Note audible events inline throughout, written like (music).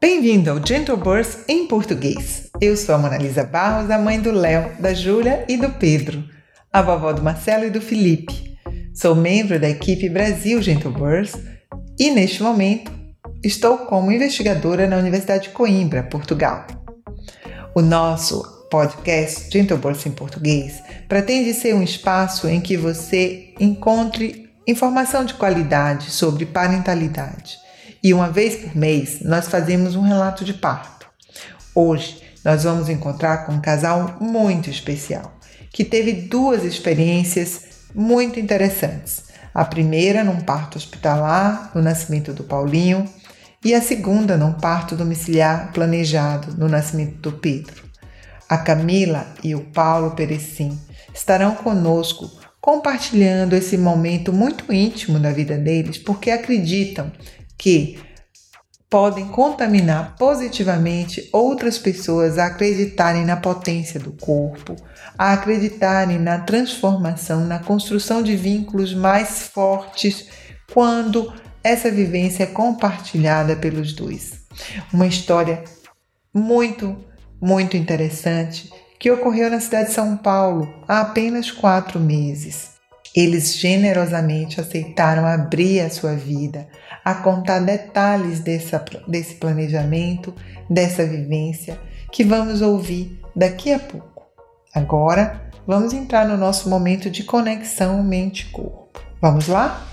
Bem-vindo ao Gentle Birth em português. Eu sou a Monalisa Barros, a mãe do Léo, da Júlia e do Pedro, a vovó do Marcelo e do Felipe. Sou membro da equipe Brasil Gentle Birth e, neste momento, estou como investigadora na Universidade de Coimbra, Portugal. O nosso podcast Gentle Birth em português pretende ser um espaço em que você encontre informação de qualidade sobre parentalidade. E uma vez por mês nós fazemos um relato de parto. Hoje nós vamos encontrar com um casal muito especial que teve duas experiências muito interessantes. A primeira num parto hospitalar, no nascimento do Paulinho, e a segunda num parto domiciliar planejado, no nascimento do Pedro. A Camila e o Paulo Perecim estarão conosco compartilhando esse momento muito íntimo da vida deles, porque acreditam que podem contaminar positivamente outras pessoas a acreditarem na potência do corpo, a acreditarem na transformação, na construção de vínculos mais fortes quando essa vivência é compartilhada pelos dois. Uma história muito, muito interessante que ocorreu na cidade de São Paulo há apenas quatro meses. Eles generosamente aceitaram abrir a sua vida, a contar detalhes dessa, desse planejamento, dessa vivência, que vamos ouvir daqui a pouco. Agora, vamos entrar no nosso momento de conexão mente-corpo. Vamos lá?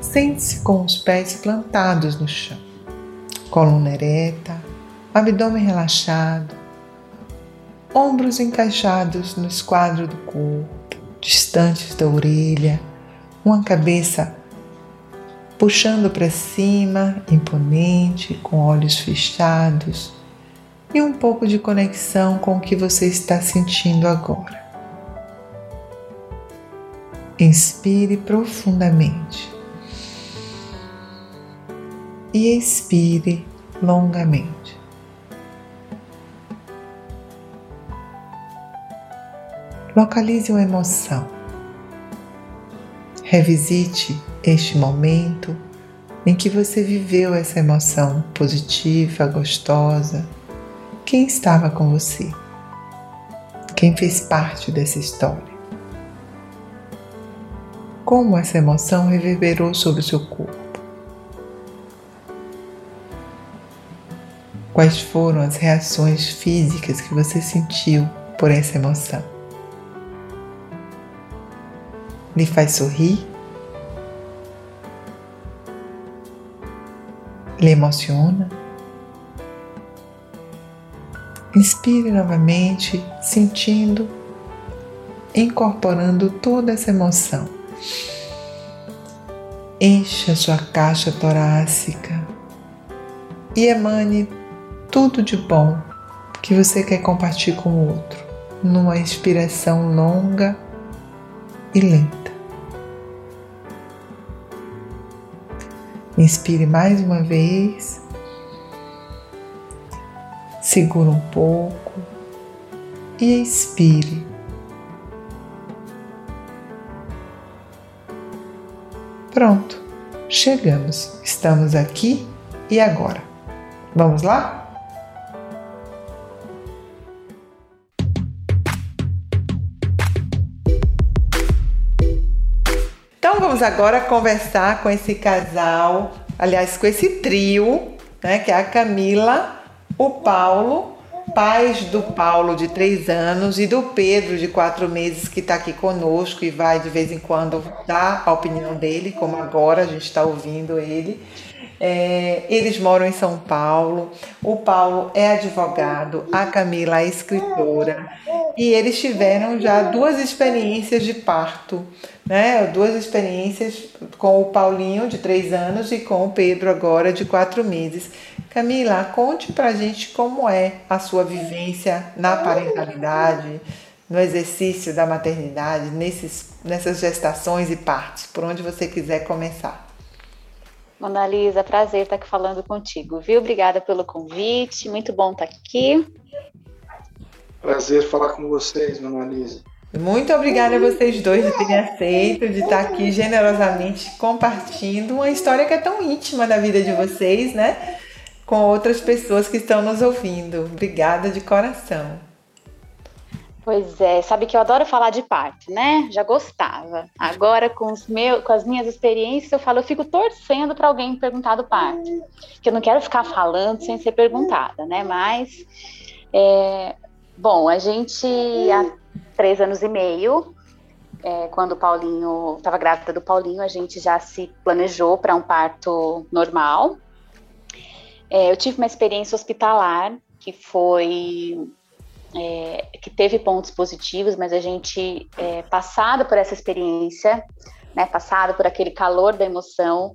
Sente-se com os pés plantados no chão, coluna ereta, abdômen relaxado, ombros encaixados no esquadro do corpo, distantes da orelha, uma cabeça puxando para cima, imponente, com olhos fechados e um pouco de conexão com o que você está sentindo agora. Inspire profundamente e expire longamente. Localize uma emoção. Revisite este momento em que você viveu essa emoção positiva, gostosa. Quem estava com você? Quem fez parte dessa história? Como essa emoção reverberou sobre o seu corpo? Quais foram as reações físicas que você sentiu por essa emoção? Lhe faz sorrir? Lhe emociona? Inspire novamente, sentindo, incorporando toda essa emoção. Encha sua caixa torácica e emane tudo de bom que você quer compartilhar com o outro, numa inspiração longa e lenta. Inspire mais uma vez, segura um pouco e expire. Pronto, chegamos, estamos aqui e agora. Vamos lá? Vamos agora conversar com esse casal, aliás, com esse trio, né, que é a Camila, o Paulo, pais do Paulo de três anos e do Pedro de quatro meses que está aqui conosco e vai de vez em quando dar a opinião dele, como agora a gente está ouvindo ele. É, eles moram em São Paulo. O Paulo é advogado, a Camila é escritora e eles tiveram já duas experiências de parto, né? Duas experiências com o Paulinho de três anos e com o Pedro agora de quatro meses. Camila, conte pra gente como é a sua vivência na parentalidade, no exercício da maternidade, nesses, nessas gestações e partos, por onde você quiser começar. Mona Lisa, prazer estar aqui falando contigo, viu? Obrigada pelo convite, muito bom estar aqui. Prazer falar com vocês, Mona Lisa. Muito obrigada a vocês dois de terem aceito, de estar aqui generosamente compartilhando uma história que é tão íntima da vida de vocês, né? Com outras pessoas que estão nos ouvindo. Obrigada de coração. Pois é, sabe que eu adoro falar de parto, né? Já gostava. Agora, com, os meus, com as minhas experiências, eu falo, eu fico torcendo para alguém me perguntar do parto. Que eu não quero ficar falando sem ser perguntada, né? Mas, é, bom, a gente, há três anos e meio, é, quando o Paulinho, estava grávida do Paulinho, a gente já se planejou para um parto normal. É, eu tive uma experiência hospitalar que foi é, que teve pontos positivos, mas a gente, é, passado por essa experiência, né, passado por aquele calor da emoção,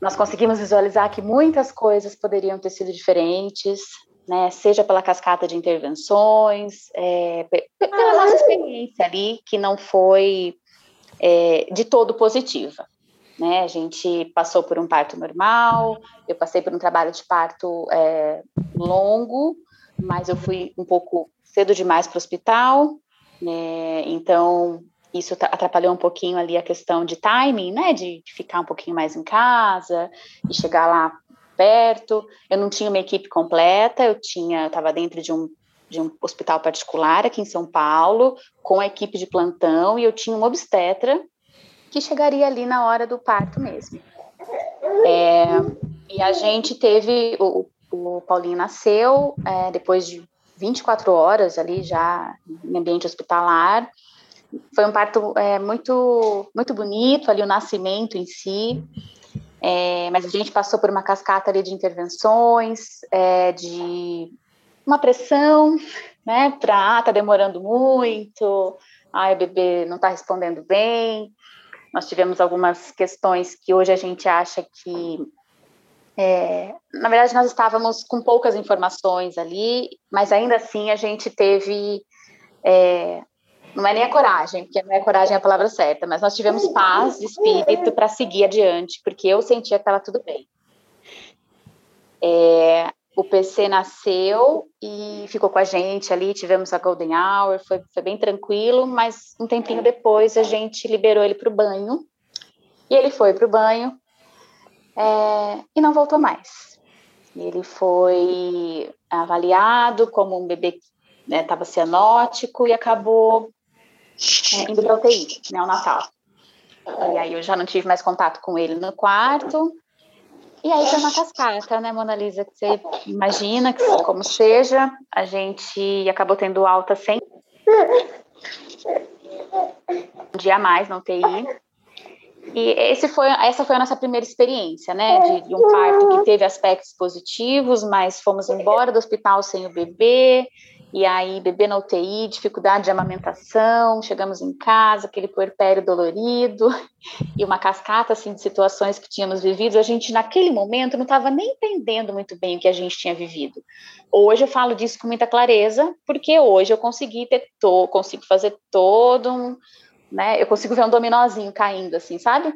nós conseguimos visualizar que muitas coisas poderiam ter sido diferentes, né, seja pela cascata de intervenções, é, pela nossa experiência ali, que não foi é, de todo positiva. Né? A gente passou por um parto normal, eu passei por um trabalho de parto é, longo, mas eu fui um pouco cedo demais para o hospital, né? então isso atrapalhou um pouquinho ali a questão de timing, né, de, ficar um pouquinho mais em casa e chegar lá perto. Eu não tinha uma equipe completa, eu tinha, estava dentro de um de um hospital particular aqui em São Paulo, com a equipe de plantão, e eu tinha um obstetra que chegaria ali na hora do parto mesmo. É, e a gente teve, o, o Paulinho nasceu é, depois de 24 horas ali já em ambiente hospitalar. Foi um parto é, muito, muito bonito ali, o nascimento em si. É, mas a gente passou por uma cascata ali de intervenções, é, de uma pressão, né, para, ah, tá demorando muito, o bebê não está respondendo bem. Nós tivemos algumas questões que hoje a gente acha que é, na verdade, nós estávamos com poucas informações ali, mas ainda assim a gente teve. É, não é nem a coragem, porque não é coragem a palavra certa, mas nós tivemos paz de espírito para seguir adiante, porque eu sentia que estava tudo bem. É, o PC nasceu e ficou com a gente ali, tivemos a Golden Hour, foi, foi bem tranquilo, mas um tempinho depois a gente liberou ele para o banho, e ele foi para o banho, é, e não voltou mais. Ele foi avaliado como um bebê que estava né, cianótico e acabou é, indo para UTI. Né, e aí eu já não tive mais contato com ele no quarto. E aí foi uma cascata, né, Mona Lisa? Que você imagina que como seja, a gente acabou tendo alta sem um dia a mais na UTI. E esse foi, essa foi a nossa primeira experiência, né, de, de, um parto que teve aspectos positivos, mas fomos embora do hospital sem o bebê, e aí bebê na UTI, dificuldade de amamentação, chegamos em casa, aquele puerpério dolorido, (laughs) e uma cascata, assim, de situações que tínhamos vivido, a gente, naquele momento, não estava nem entendendo muito bem o que a gente tinha vivido. Hoje eu falo disso com muita clareza, porque hoje eu consegui ter, consigo fazer todo um né? Eu consigo ver um dominozinho caindo, assim, sabe?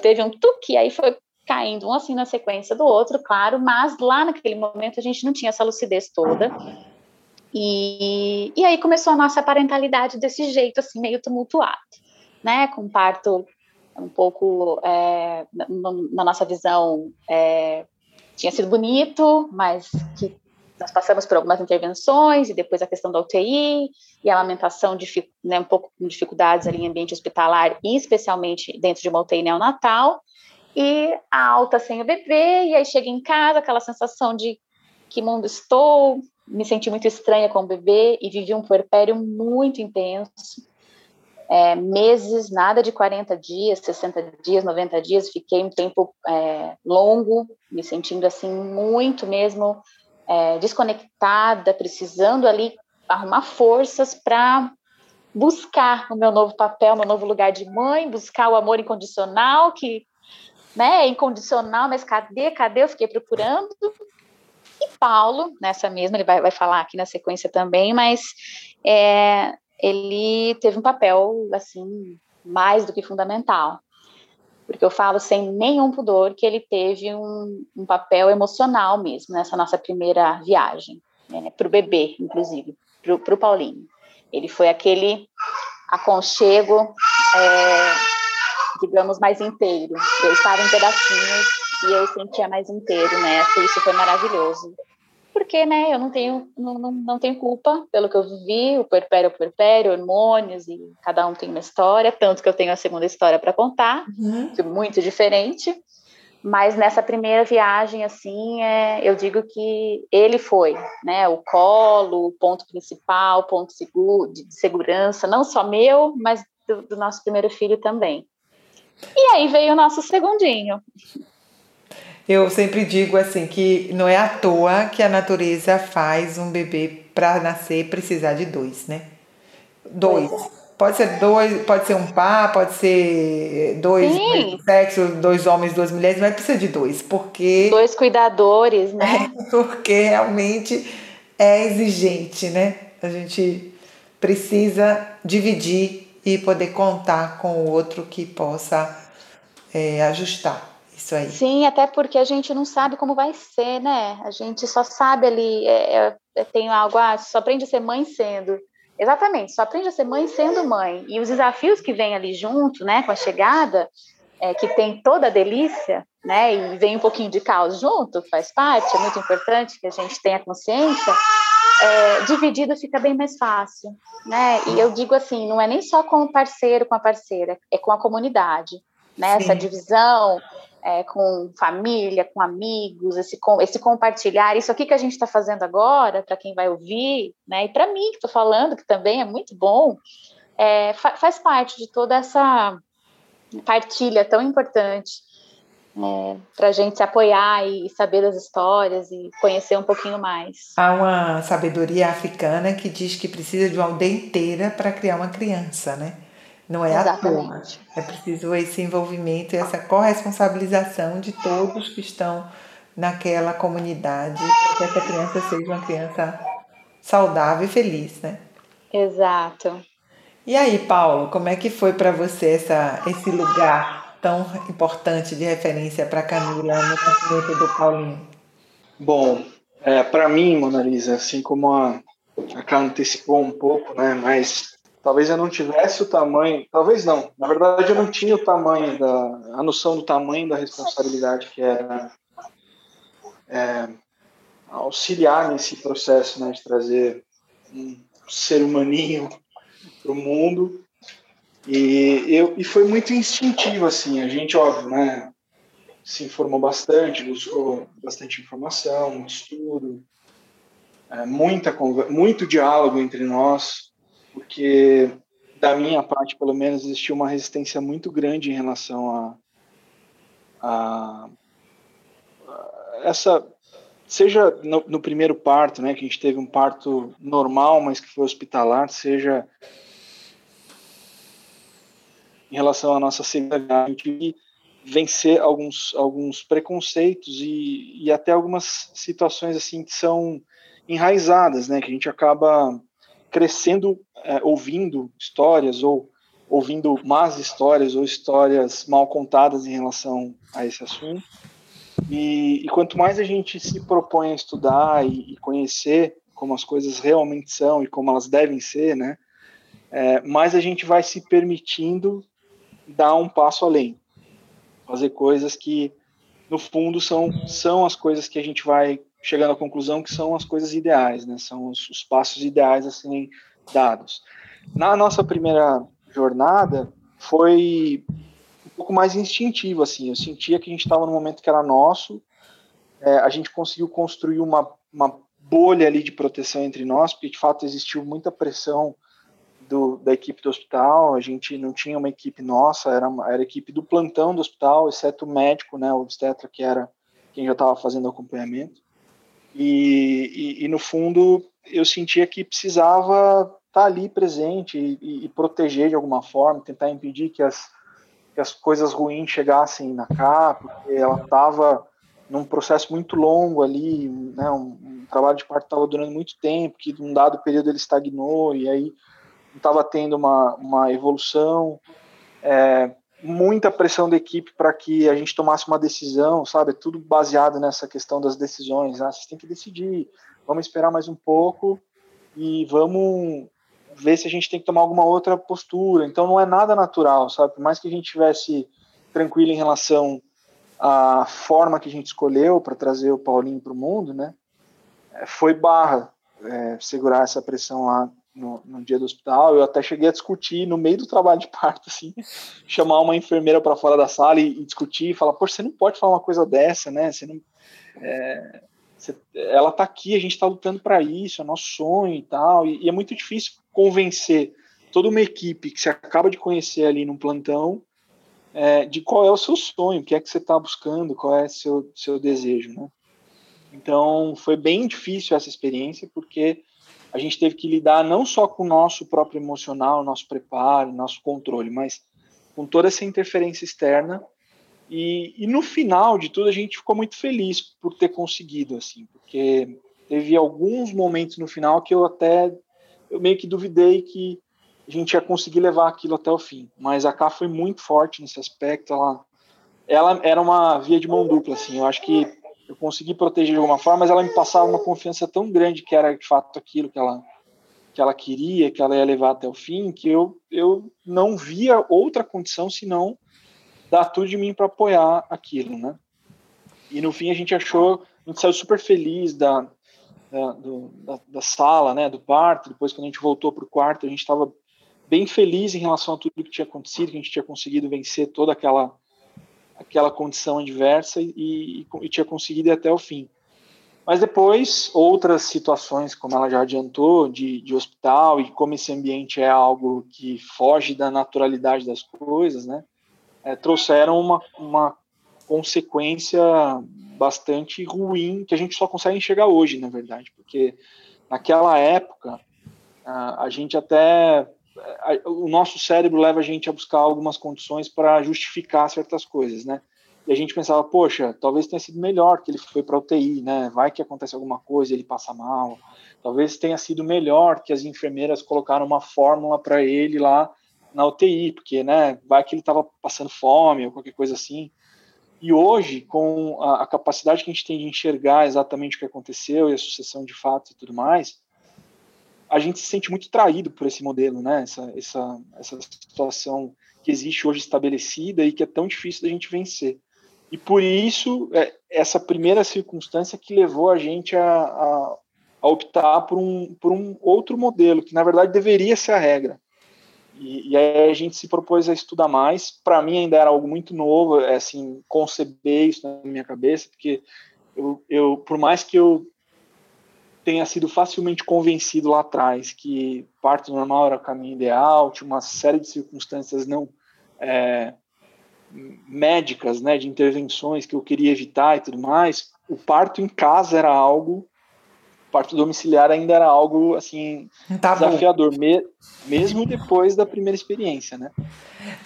Teve um tuque, aí foi caindo um assim na sequência do outro, claro, mas lá naquele momento a gente não tinha essa lucidez toda. E, e aí começou a nossa parentalidade desse jeito, assim, meio tumultuado, né? Com parto um pouco, é, na, na, nossa visão, é, tinha sido bonito, mas que nós passamos por algumas intervenções e depois a questão da UTI e a amamentação, né, um pouco com dificuldades ali em ambiente hospitalar e especialmente dentro de uma UTI neonatal e a alta sem o bebê e aí chega em casa aquela sensação de que mundo estou, me senti muito estranha com o bebê e vivi um puerpério muito intenso, é, meses, nada de 40 dias, 60 dias, 90 dias, fiquei um tempo é, longo, me sentindo assim muito mesmo é, desconectada, precisando ali arrumar forças para buscar o meu novo papel, meu novo lugar de mãe, buscar o amor incondicional, que né, é incondicional, mas cadê, cadê? Eu fiquei procurando. E Paulo, nessa mesma, ele vai, vai falar aqui na sequência também, mas é, ele teve um papel, assim, mais do que fundamental porque eu falo sem nenhum pudor que ele teve um, um papel emocional mesmo nessa nossa primeira viagem, né, para o bebê, inclusive, para o Paulinho. Ele foi aquele aconchego, é, digamos, mais inteiro. Eu estava em pedacinhos e eu sentia mais inteiro, né? Isso foi maravilhoso. Porque, né, eu não tenho, não, não, não tenho culpa pelo que eu vivi, o puerpério é o puerpério, hormônios, e cada um tem uma história, tanto que eu tenho a segunda história para contar, uhum. que é muito diferente. Mas nessa primeira viagem, assim, é, eu digo que ele foi, né? O colo, o ponto principal, ponto seguro, de segurança, não só meu, mas do, do nosso primeiro filho também. E aí veio o nosso segundinho. Eu sempre digo assim que não é à toa que a natureza faz um bebê para nascer precisar de dois, né? Dois. Pode ser dois, pode ser um par, pode ser dois sexos, dois homens, duas mulheres, mas precisa de dois, porque. Dois cuidadores, né? É, (laughs) porque realmente é exigente, né? A gente precisa dividir e poder contar com o outro que possa é, ajustar isso aí. Sim, até porque a gente não sabe como vai ser, né? A gente só sabe ali, é, é, tem algo, ah, só aprende a ser mãe sendo. Exatamente, só aprende a ser mãe sendo mãe. E os desafios que vêm ali junto, né, com a chegada, é, que tem toda a delícia, né, e vem um pouquinho de caos junto, faz parte, é muito importante que a gente tenha consciência, é, dividido fica bem mais fácil, né, e eu digo assim, não é nem só com o parceiro, com a parceira, é com a comunidade, né, essa divisão, é, com família, com amigos, esse, esse compartilhar, isso aqui que a gente está fazendo agora, para quem vai ouvir, né, e para mim que estou falando, que também é muito bom, é, fa faz parte de toda essa partilha tão importante é, para a gente se apoiar e saber das histórias e conhecer um pouquinho mais. Há uma sabedoria africana que diz que precisa de uma aldeia inteira para criar uma criança, né? Não é Exatamente. à toa. É preciso esse envolvimento e essa corresponsabilização de todos que estão naquela comunidade para que essa criança seja uma criança saudável e feliz, né? Exato. E aí, Paulo, como é que foi para você essa, esse lugar tão importante de referência para Camila no nascimento do Paulinho? Bom, é, para mim, Mona Lisa, assim como a, a Carla antecipou um pouco, né, mas talvez eu não tivesse o tamanho, talvez não, na verdade eu não tinha o tamanho da, a noção do tamanho da responsabilidade que era é, auxiliar nesse processo, né, de trazer um ser humaninho para o mundo. E eu e foi muito instintivo assim, a gente óbvio, né, se informou bastante, buscou bastante informação, estudo, é, muita muito diálogo entre nós porque da minha parte, pelo menos, existiu uma resistência muito grande em relação a, a, essa seja no, no, primeiro parto, né, que a gente teve um parto normal, mas que foi hospitalar, seja em relação à nossa segurança, e vencer alguns alguns preconceitos e, e até algumas situações assim que são enraizadas, né, que a gente acaba crescendo é, ouvindo histórias ou ouvindo más histórias ou histórias mal contadas em relação a esse assunto. E, e quanto mais a gente se propõe a estudar e, e, conhecer como as coisas realmente são e como elas devem ser, né, é, mais a gente vai se permitindo dar um passo além, fazer coisas que no fundo são são as coisas que a gente vai chegando à conclusão que são as coisas ideais, né? São os, os passos ideais a serem dados. Na nossa primeira jornada foi um pouco mais instintivo, assim. Eu sentia que a gente estava no momento que era nosso. É, a gente conseguiu construir uma, uma bolha ali de proteção entre nós, porque de fato existiu muita pressão do, da equipe do hospital, a gente não tinha uma equipe nossa, era, era a equipe do plantão do hospital, exceto o médico, né, o obstetra, que era quem já estava fazendo acompanhamento. E, e, e, no fundo eu sentia que precisava estar tá ali presente e, e, proteger de alguma forma, tentar impedir que as, que as coisas ruins chegassem na cá, porque ela estava num processo muito longo ali, né, um, um trabalho de parto estava durando muito tempo, que num dado período ele estagnou e aí não estava tendo uma, uma evolução. É, muita pressão da equipe para que a gente tomasse uma decisão, sabe? Tudo baseado nessa questão das decisões. Ah, vocês têm que decidir, vamos esperar mais um pouco e vamos ver se a gente tem que tomar alguma outra postura. Então não é nada natural, sabe? Por mais que a gente tivesse tranquilo em relação à forma que a gente escolheu para trazer o Paulinho para o mundo, né? É, foi barra é, segurar essa pressão lá no, no, dia do hospital. Eu até cheguei a discutir no meio do trabalho de parto, assim, (laughs) chamar uma enfermeira para fora da sala e, e, discutir e falar: Poxa, você não pode falar uma coisa dessa, né? Você não, é, você, ela está aqui, a gente está lutando para isso, é nosso sonho e tal. E, e, é muito difícil convencer toda uma equipe que você acaba de conhecer ali no plantão é, de qual é o seu sonho, o que é que você está buscando, qual é o seu, seu desejo, né? Então, foi bem difícil essa experiência, porque a gente teve que lidar não só com o nosso próprio emocional, nosso preparo, nosso controle, mas com toda essa interferência externa. E, e no final de tudo, a gente ficou muito feliz por ter conseguido, assim, porque teve alguns momentos no final que eu até eu meio que duvidei que a gente ia conseguir levar aquilo até o fim. Mas a K foi muito forte nesse aspecto. Ela, ela era uma via de mão dupla, assim. Eu acho que eu consegui proteger de alguma forma, mas ela me passava uma confiança tão grande que era de fato aquilo que ela que ela queria, que ela ia levar até o fim, que eu, eu não via outra condição senão dar tudo de mim para apoiar aquilo, né? E no fim a gente achou, a gente saiu super feliz da, da, do, da, da sala, né, do parto. Depois quando a gente voltou para o quarto, a gente estava bem feliz em relação a tudo que tinha acontecido, que a gente tinha conseguido vencer toda aquela aquela condição adversa e, e, e tinha conseguido ir até o fim. Mas depois, outras situações, como ela já adiantou, de, de hospital, e como esse ambiente é algo que foge da naturalidade das coisas, né, é, trouxeram uma, uma consequência bastante ruim que a gente só consegue enxergar hoje, na verdade, porque naquela época a, a gente até o nosso cérebro leva a gente a buscar algumas condições para justificar certas coisas, né? E a gente pensava, poxa, talvez tenha sido melhor que ele foi para UTI, né? Vai que acontece alguma coisa, ele passa mal. Talvez tenha sido melhor que as enfermeiras colocaram uma fórmula para ele lá na UTI, porque, né? Vai que ele estava passando fome ou qualquer coisa assim. E hoje, com a, a capacidade que a gente tem de enxergar exatamente o que aconteceu e a sucessão de fatos e tudo mais, a gente se sente muito traído por esse modelo, né? Essa, essa, essa situação que existe hoje estabelecida e que é tão difícil da gente vencer. E por isso, é, essa primeira circunstância que levou a gente a, a, a, optar por um, por um outro modelo, que na verdade deveria ser a regra. E, e aí a gente se propôs a estudar mais. Para mim ainda era algo muito novo, é, assim, conceber isso na minha cabeça, porque eu, eu por mais que eu tenha sido facilmente convencido lá atrás que parto normal era o caminho ideal, tinha uma série de circunstâncias não é, médicas, né, de intervenções que eu queria evitar e tudo mais, o parto em casa era algo, o parto domiciliar ainda era algo assim tá desafiador, me, mesmo depois da primeira experiência, né?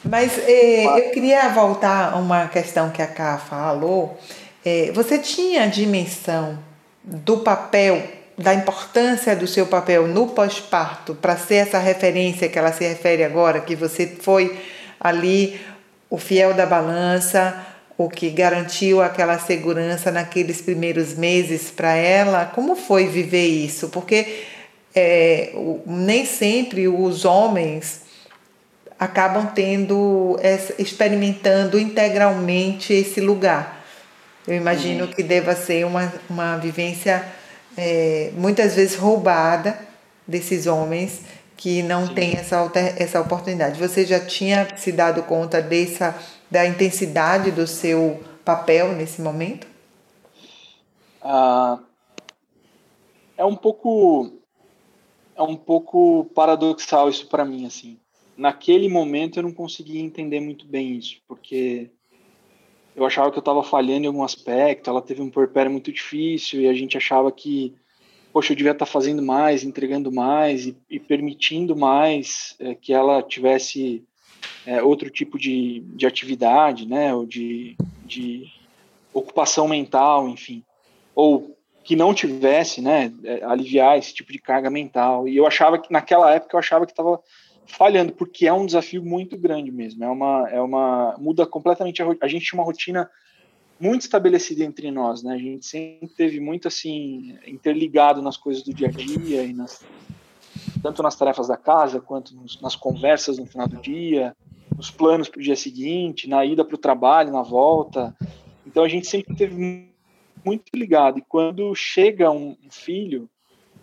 Mas, eh, Mas eu queria voltar a uma questão que a Ká falou. Eh, você tinha a dimensão do papel da importância do seu papel no pós-parto para ser essa referência que ela se refere agora, que você foi ali o fiel da balança, o que garantiu aquela segurança naqueles primeiros meses para ela. Como foi viver isso? Porque é, nem sempre os homens acabam tendo, experimentando integralmente esse lugar. Eu imagino uhum. que deva ser uma, uma vivência é, muitas vezes roubada desses homens que não têm essa, essa oportunidade. Você já tinha se dado conta dessa, da intensidade do seu papel nesse momento? Ah, é um pouco é um pouco paradoxal isso para mim assim. Naquele momento eu não conseguia entender muito bem isso, porque eu achava que eu estava falhando em algum aspecto, ela teve um porpério muito difícil e a gente achava que, poxa, eu devia estar tá fazendo mais, entregando mais e, e permitindo mais é, que ela tivesse é, outro tipo de, de atividade, né, ou de, de ocupação mental, enfim, ou que não tivesse, né, é, aliviar esse tipo de carga mental. E eu achava que naquela época eu achava que estava falhando, porque é um desafio muito grande mesmo. É uma, é uma muda completamente a, a gente tinha uma rotina muito estabelecida entre nós, né? A gente sempre teve muito assim interligado nas coisas do dia a dia e nas tanto nas tarefas da casa, quanto nos, nas conversas no final do dia, nos planos para o dia seguinte, na ida para o trabalho, na volta. Então a gente sempre teve muito ligado. E quando chega um, um filho,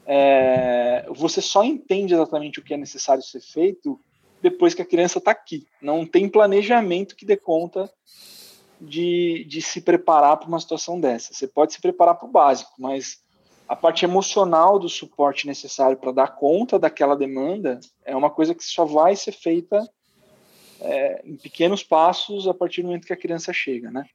é, você só entende exatamente o que é necessário ser feito depois que a criança está aqui. Não tem planejamento que dê conta de, de se preparar para uma situação dessa. Você pode se preparar para o básico, mas a parte emocional do suporte necessário para dar conta daquela demanda é uma coisa que só vai ser feita é, em pequenos passos a partir do momento que a criança chega, né?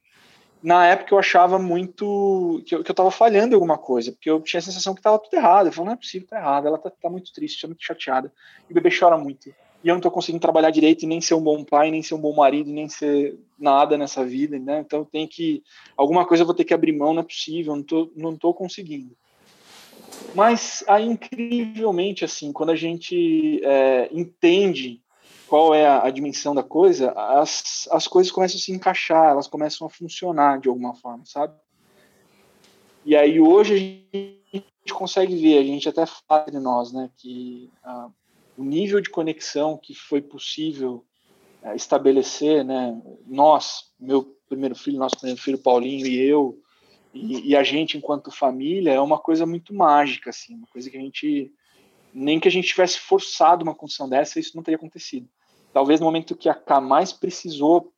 Na época eu achava muito que eu, estava falhando em alguma coisa, porque eu tinha a sensação que estava tudo errado. Eu falei, não é possível, tá errado, ela tá, tá muito triste, está muito chateada, e o bebê chora muito. E eu não estou conseguindo trabalhar direito, nem ser um bom pai, nem ser um bom marido, nem ser nada nessa vida, né? Então tem que alguma coisa eu vou ter que abrir mão, não é possível, não tô, não tô conseguindo. Mas aí, incrivelmente, assim, quando a gente é, entende qual é a, a, dimensão da coisa, as, as coisas começam a se encaixar, elas começam a funcionar de alguma forma, sabe? E aí hoje a gente consegue ver, a gente até fala entre nós, né, que ah, o nível de conexão que foi possível ah, estabelecer, né, nós, meu primeiro filho, nosso primeiro filho Paulinho e eu, e, e, a gente enquanto família é uma coisa muito mágica, assim, uma coisa que a gente nem que a gente tivesse forçado uma condição dessa, isso não teria acontecido. Talvez no momento que a K mais precisou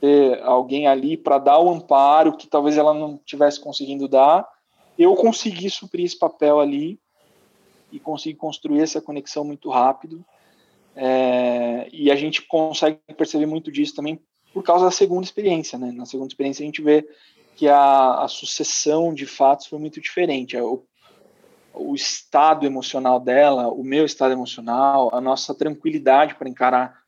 ter alguém ali para dar o amparo que talvez ela não tivesse conseguindo dar, eu consegui suprir esse papel ali e consegui construir essa conexão muito rápido. É, e a gente consegue perceber muito disso também por causa da segunda experiência, né? Na segunda experiência a gente vê que a, a sucessão de fatos foi muito diferente. O, o estado emocional dela, o meu estado emocional, a nossa tranquilidade para encarar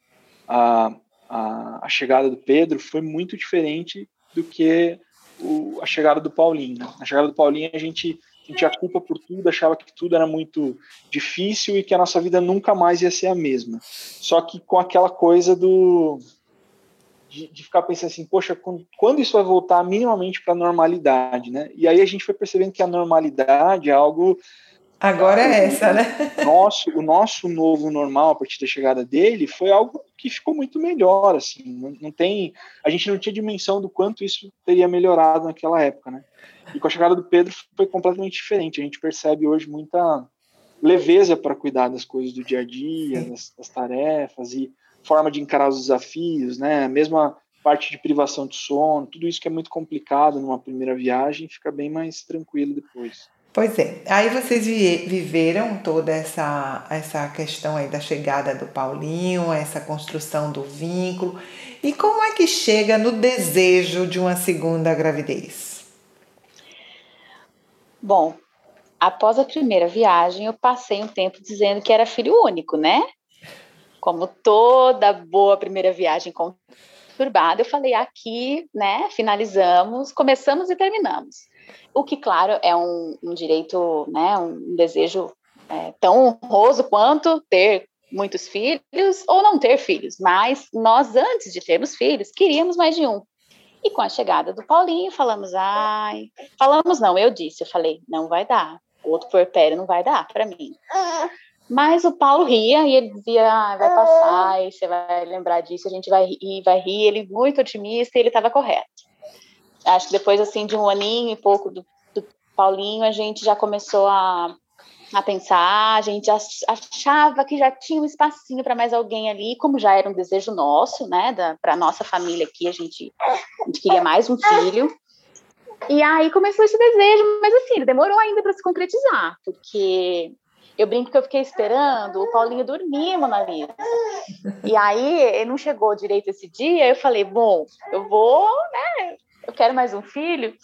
a, a, a, chegada do Pedro foi muito diferente do que o, a chegada do Paulinho. A chegada do Paulinho a gente sentia culpa por tudo, achava que tudo era muito difícil e que a nossa vida nunca mais ia ser a mesma. Só que com aquela coisa do de, de, ficar pensando assim, poxa, quando, quando isso vai voltar minimamente para a normalidade, né? E aí a gente foi percebendo que a normalidade é algo Agora é essa, né? Nosso, o nosso novo normal a partir da chegada dele foi algo que ficou muito melhor, assim. Não, não, tem, a gente não tinha dimensão do quanto isso teria melhorado naquela época, né? E com a chegada do Pedro foi completamente diferente. A gente percebe hoje muita leveza para cuidar das coisas do dia a dia, das, das tarefas e forma de encarar os desafios, né? A mesma parte de privação de sono, tudo isso que é muito complicado numa primeira viagem, fica bem mais tranquilo depois. Pois é. Aí vocês viveram toda essa essa questão aí da chegada do Paulinho, essa construção do vínculo. E como é que chega no desejo de uma segunda gravidez? Bom, após a primeira viagem, eu passei um tempo dizendo que era filho único, né? como toda boa primeira viagem conturbada, eu falei aqui, né, finalizamos, começamos e terminamos. O que, claro, é um, um direito, né, um desejo é, tão honroso quanto ter muitos filhos ou não ter filhos, mas nós, antes de termos filhos, queríamos mais de um. E com a chegada do Paulinho, falamos, ai, falamos não, eu disse, eu falei, não vai dar, outro puerpério não vai dar para mim. Mas o Paulo ria e ele dizia, ah, vai passar, e você vai lembrar disso, a gente vai rir, vai rir. Ele muito otimista e ele estava correto. Acho que depois, assim, de um aninho e pouco do, do Paulinho, a gente já começou a, a pensar, a gente achava que já tinha um espacinho para mais alguém ali, como já era um desejo nosso, né, para nossa família aqui, a gente, a gente queria mais um filho. E aí começou esse desejo, mas assim, demorou ainda para se concretizar, porque eu brinco que eu fiquei esperando o Paulinho dormir, Mona Lisa. E aí, ele não chegou direito esse dia, eu falei, bom, eu vou, né, eu quero mais um filho.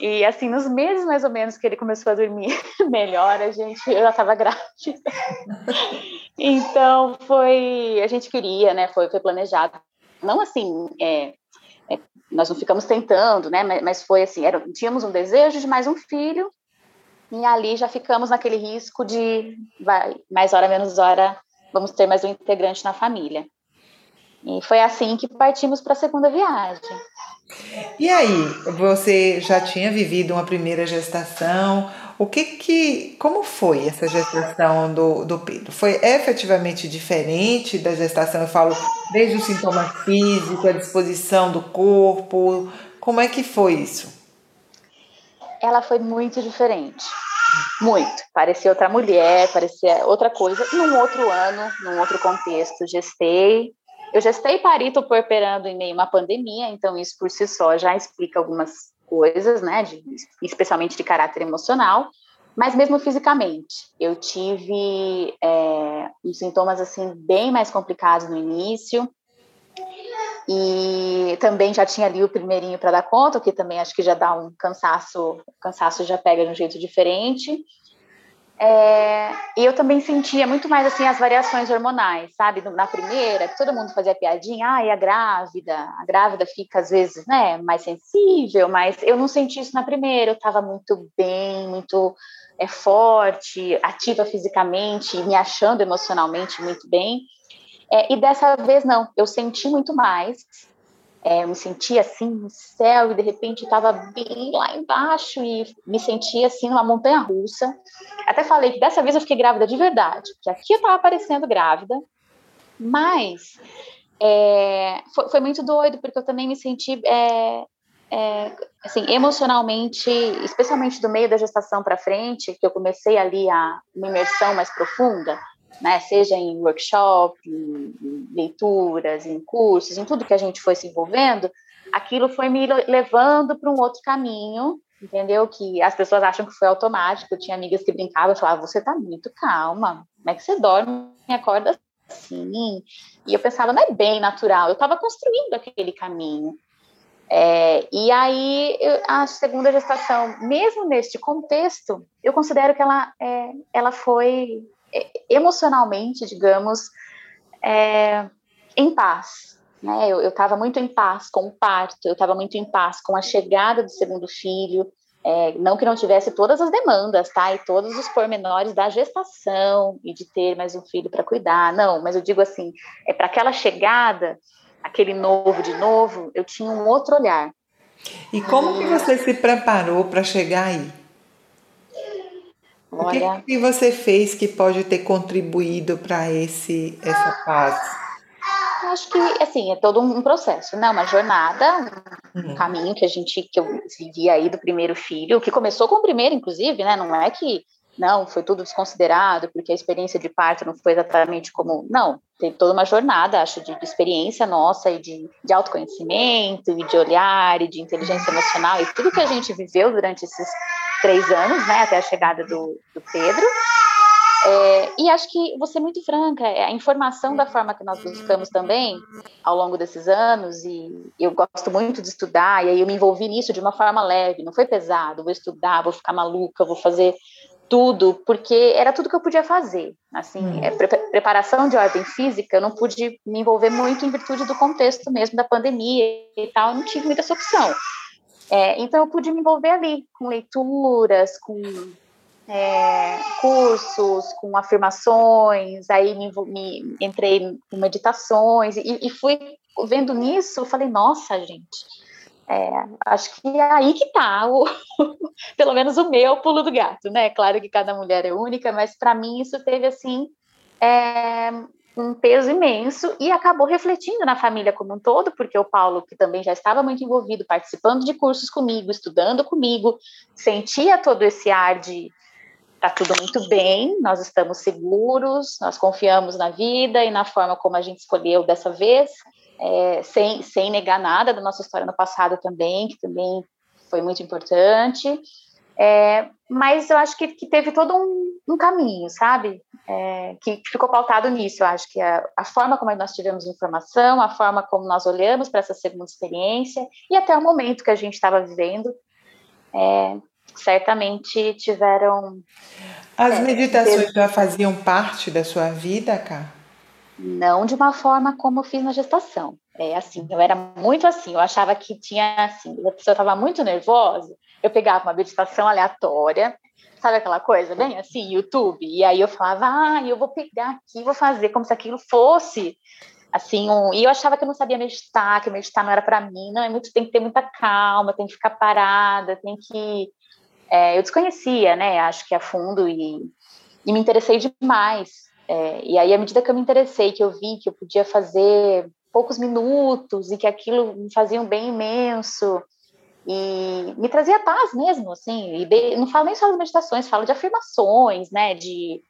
E assim, nos meses mais ou menos que ele começou a dormir (laughs) melhor, a gente, eu já estava grávida. (laughs) então foi, a gente queria, né? Foi, foi planejado. Não assim, é, é, nós não ficamos tentando, né? Mas, mas foi assim, era, tínhamos um desejo de mais um filho e ali já ficamos naquele risco de vai, mais hora menos hora vamos ter mais um integrante na família. E foi assim que partimos para a segunda viagem. E aí, você já tinha vivido uma primeira gestação O que que, como foi essa gestação do, do Pedro? Foi efetivamente diferente da gestação? Eu falo desde o sintoma físico, a disposição do corpo. Como é que foi isso? Ela foi muito diferente. Muito. Parecia outra mulher, parecia outra coisa. Num outro ano, num outro contexto, gestei. Eu gestei parito porperando em meio a uma pandemia, então isso por si só já explica algumas coisas, né, de, especialmente de caráter emocional, mas mesmo fisicamente. Eu tive é, uns sintomas, assim, bem mais complicados no início, e também já tinha ali o primeirinho para dar conta, que também acho que já dá um cansaço, o cansaço já pega de um jeito diferente. É, e eu também sentia muito mais assim as variações hormonais, sabe? Na primeira, todo mundo fazia piadinha, ah, e a grávida, a grávida fica às vezes, né, mais sensível, mas eu não senti isso na primeira, eu estava muito bem, muito é, forte, ativa fisicamente, me achando emocionalmente muito bem. É, e dessa vez não, eu senti muito mais, é, eu me sentia assim no céu e de repente estava bem lá embaixo e me sentia assim numa montanha russa. Até falei que dessa vez eu fiquei grávida de verdade, que aqui eu estava aparecendo grávida, mas é, foi, foi, muito doido porque eu também me senti é, é, assim emocionalmente, especialmente do meio da gestação para frente, que eu comecei ali a uma imersão mais profunda né, seja em workshop, em leituras, em cursos, em tudo que a gente foi se envolvendo, aquilo foi me levando para um outro caminho, entendeu? Que as pessoas acham que foi automático. Eu tinha amigas que brincavam falavam: Você está muito calma, como é que você dorme e acorda assim? E eu pensava: Não é bem natural, eu estava construindo aquele caminho. É, e aí, eu, a segunda gestação, mesmo neste contexto, eu considero que ela, é, ela foi emocionalmente, digamos, é, em paz. Né? Eu estava muito em paz com o parto, eu estava muito em paz com a chegada do segundo filho, é, não que não tivesse todas as demandas, tá? E todos os pormenores da gestação e de ter mais um filho para cuidar, não, mas eu digo assim, é para aquela chegada, aquele novo de novo, eu tinha um outro olhar. E como que você se preparou para chegar aí? Olha, o que, que você fez que pode ter contribuído para esse essa paz? Acho que assim é todo um processo, né? Uma jornada, um uhum. caminho que a gente que eu vivi aí do primeiro filho, que começou com o primeiro, inclusive, né? Não é que não foi tudo desconsiderado porque a experiência de parto não foi exatamente como não teve toda uma jornada acho de, de experiência nossa e de, de autoconhecimento e de olhar e de inteligência emocional e tudo que a gente viveu durante esses três anos, né, até a chegada do, do Pedro. É, e acho que você é muito franca, é, a informação da forma que nós buscamos também ao longo desses anos, e eu gosto muito de estudar, e aí eu me envolvi nisso de uma forma leve, não foi pesado, vou estudar, vou ficar maluca, vou fazer tudo, porque era tudo que eu podia fazer. Assim, hum. é, pre preparação de ordem física, eu não pude me envolver muito em virtude do contexto mesmo da pandemia e tal, não tive muita essa opção. É, então, eu pude me envolver ali com leituras, com é, cursos, com afirmações, aí me, me entrei em meditações e, e, fui vendo nisso, eu falei, nossa, gente, é, acho que é aí que tá, o, (laughs) pelo menos o meu pulo do gato, né? Claro que cada mulher é única, mas para mim isso teve assim é, um peso imenso e acabou refletindo na família como um todo, porque o Paulo, que também já estava muito envolvido, participando de cursos comigo, estudando comigo, sentia todo esse ar de tá tudo muito bem, nós estamos seguros, nós confiamos na vida e na forma como a gente escolheu dessa vez, é, sem, sem negar nada da nossa história no passado também, que também foi muito importante. É, mas eu acho que, que teve todo um, um caminho, sabe? É, que, ficou pautado nisso. Eu acho que a, a, forma como nós tivemos informação, a forma como nós olhamos para essa segunda experiência e até o momento que a gente estava vivendo, é, certamente tiveram. As é, meditações já faziam parte da sua vida, Cá? Não de uma forma como eu fiz na gestação. É assim, eu era muito assim, eu achava que tinha assim, a pessoa estava muito nervosa, eu pegava uma meditação aleatória, sabe aquela coisa, bem assim, YouTube, e aí eu falava, ah, eu vou pegar aqui, vou fazer como se aquilo fosse assim, um, e eu achava que eu não sabia meditar, que meditar não era para mim, não, é muito, tem que ter muita calma, tem que ficar parada, tem que é, eu desconhecia, né? Acho que a fundo e, e me interessei demais. É, e aí, à medida que eu me interessei, que eu vi que eu podia fazer poucos minutos e que aquilo me fazia um bem imenso e me trazia paz mesmo, assim. E não falo nem só das meditações, falo de afirmações, né? De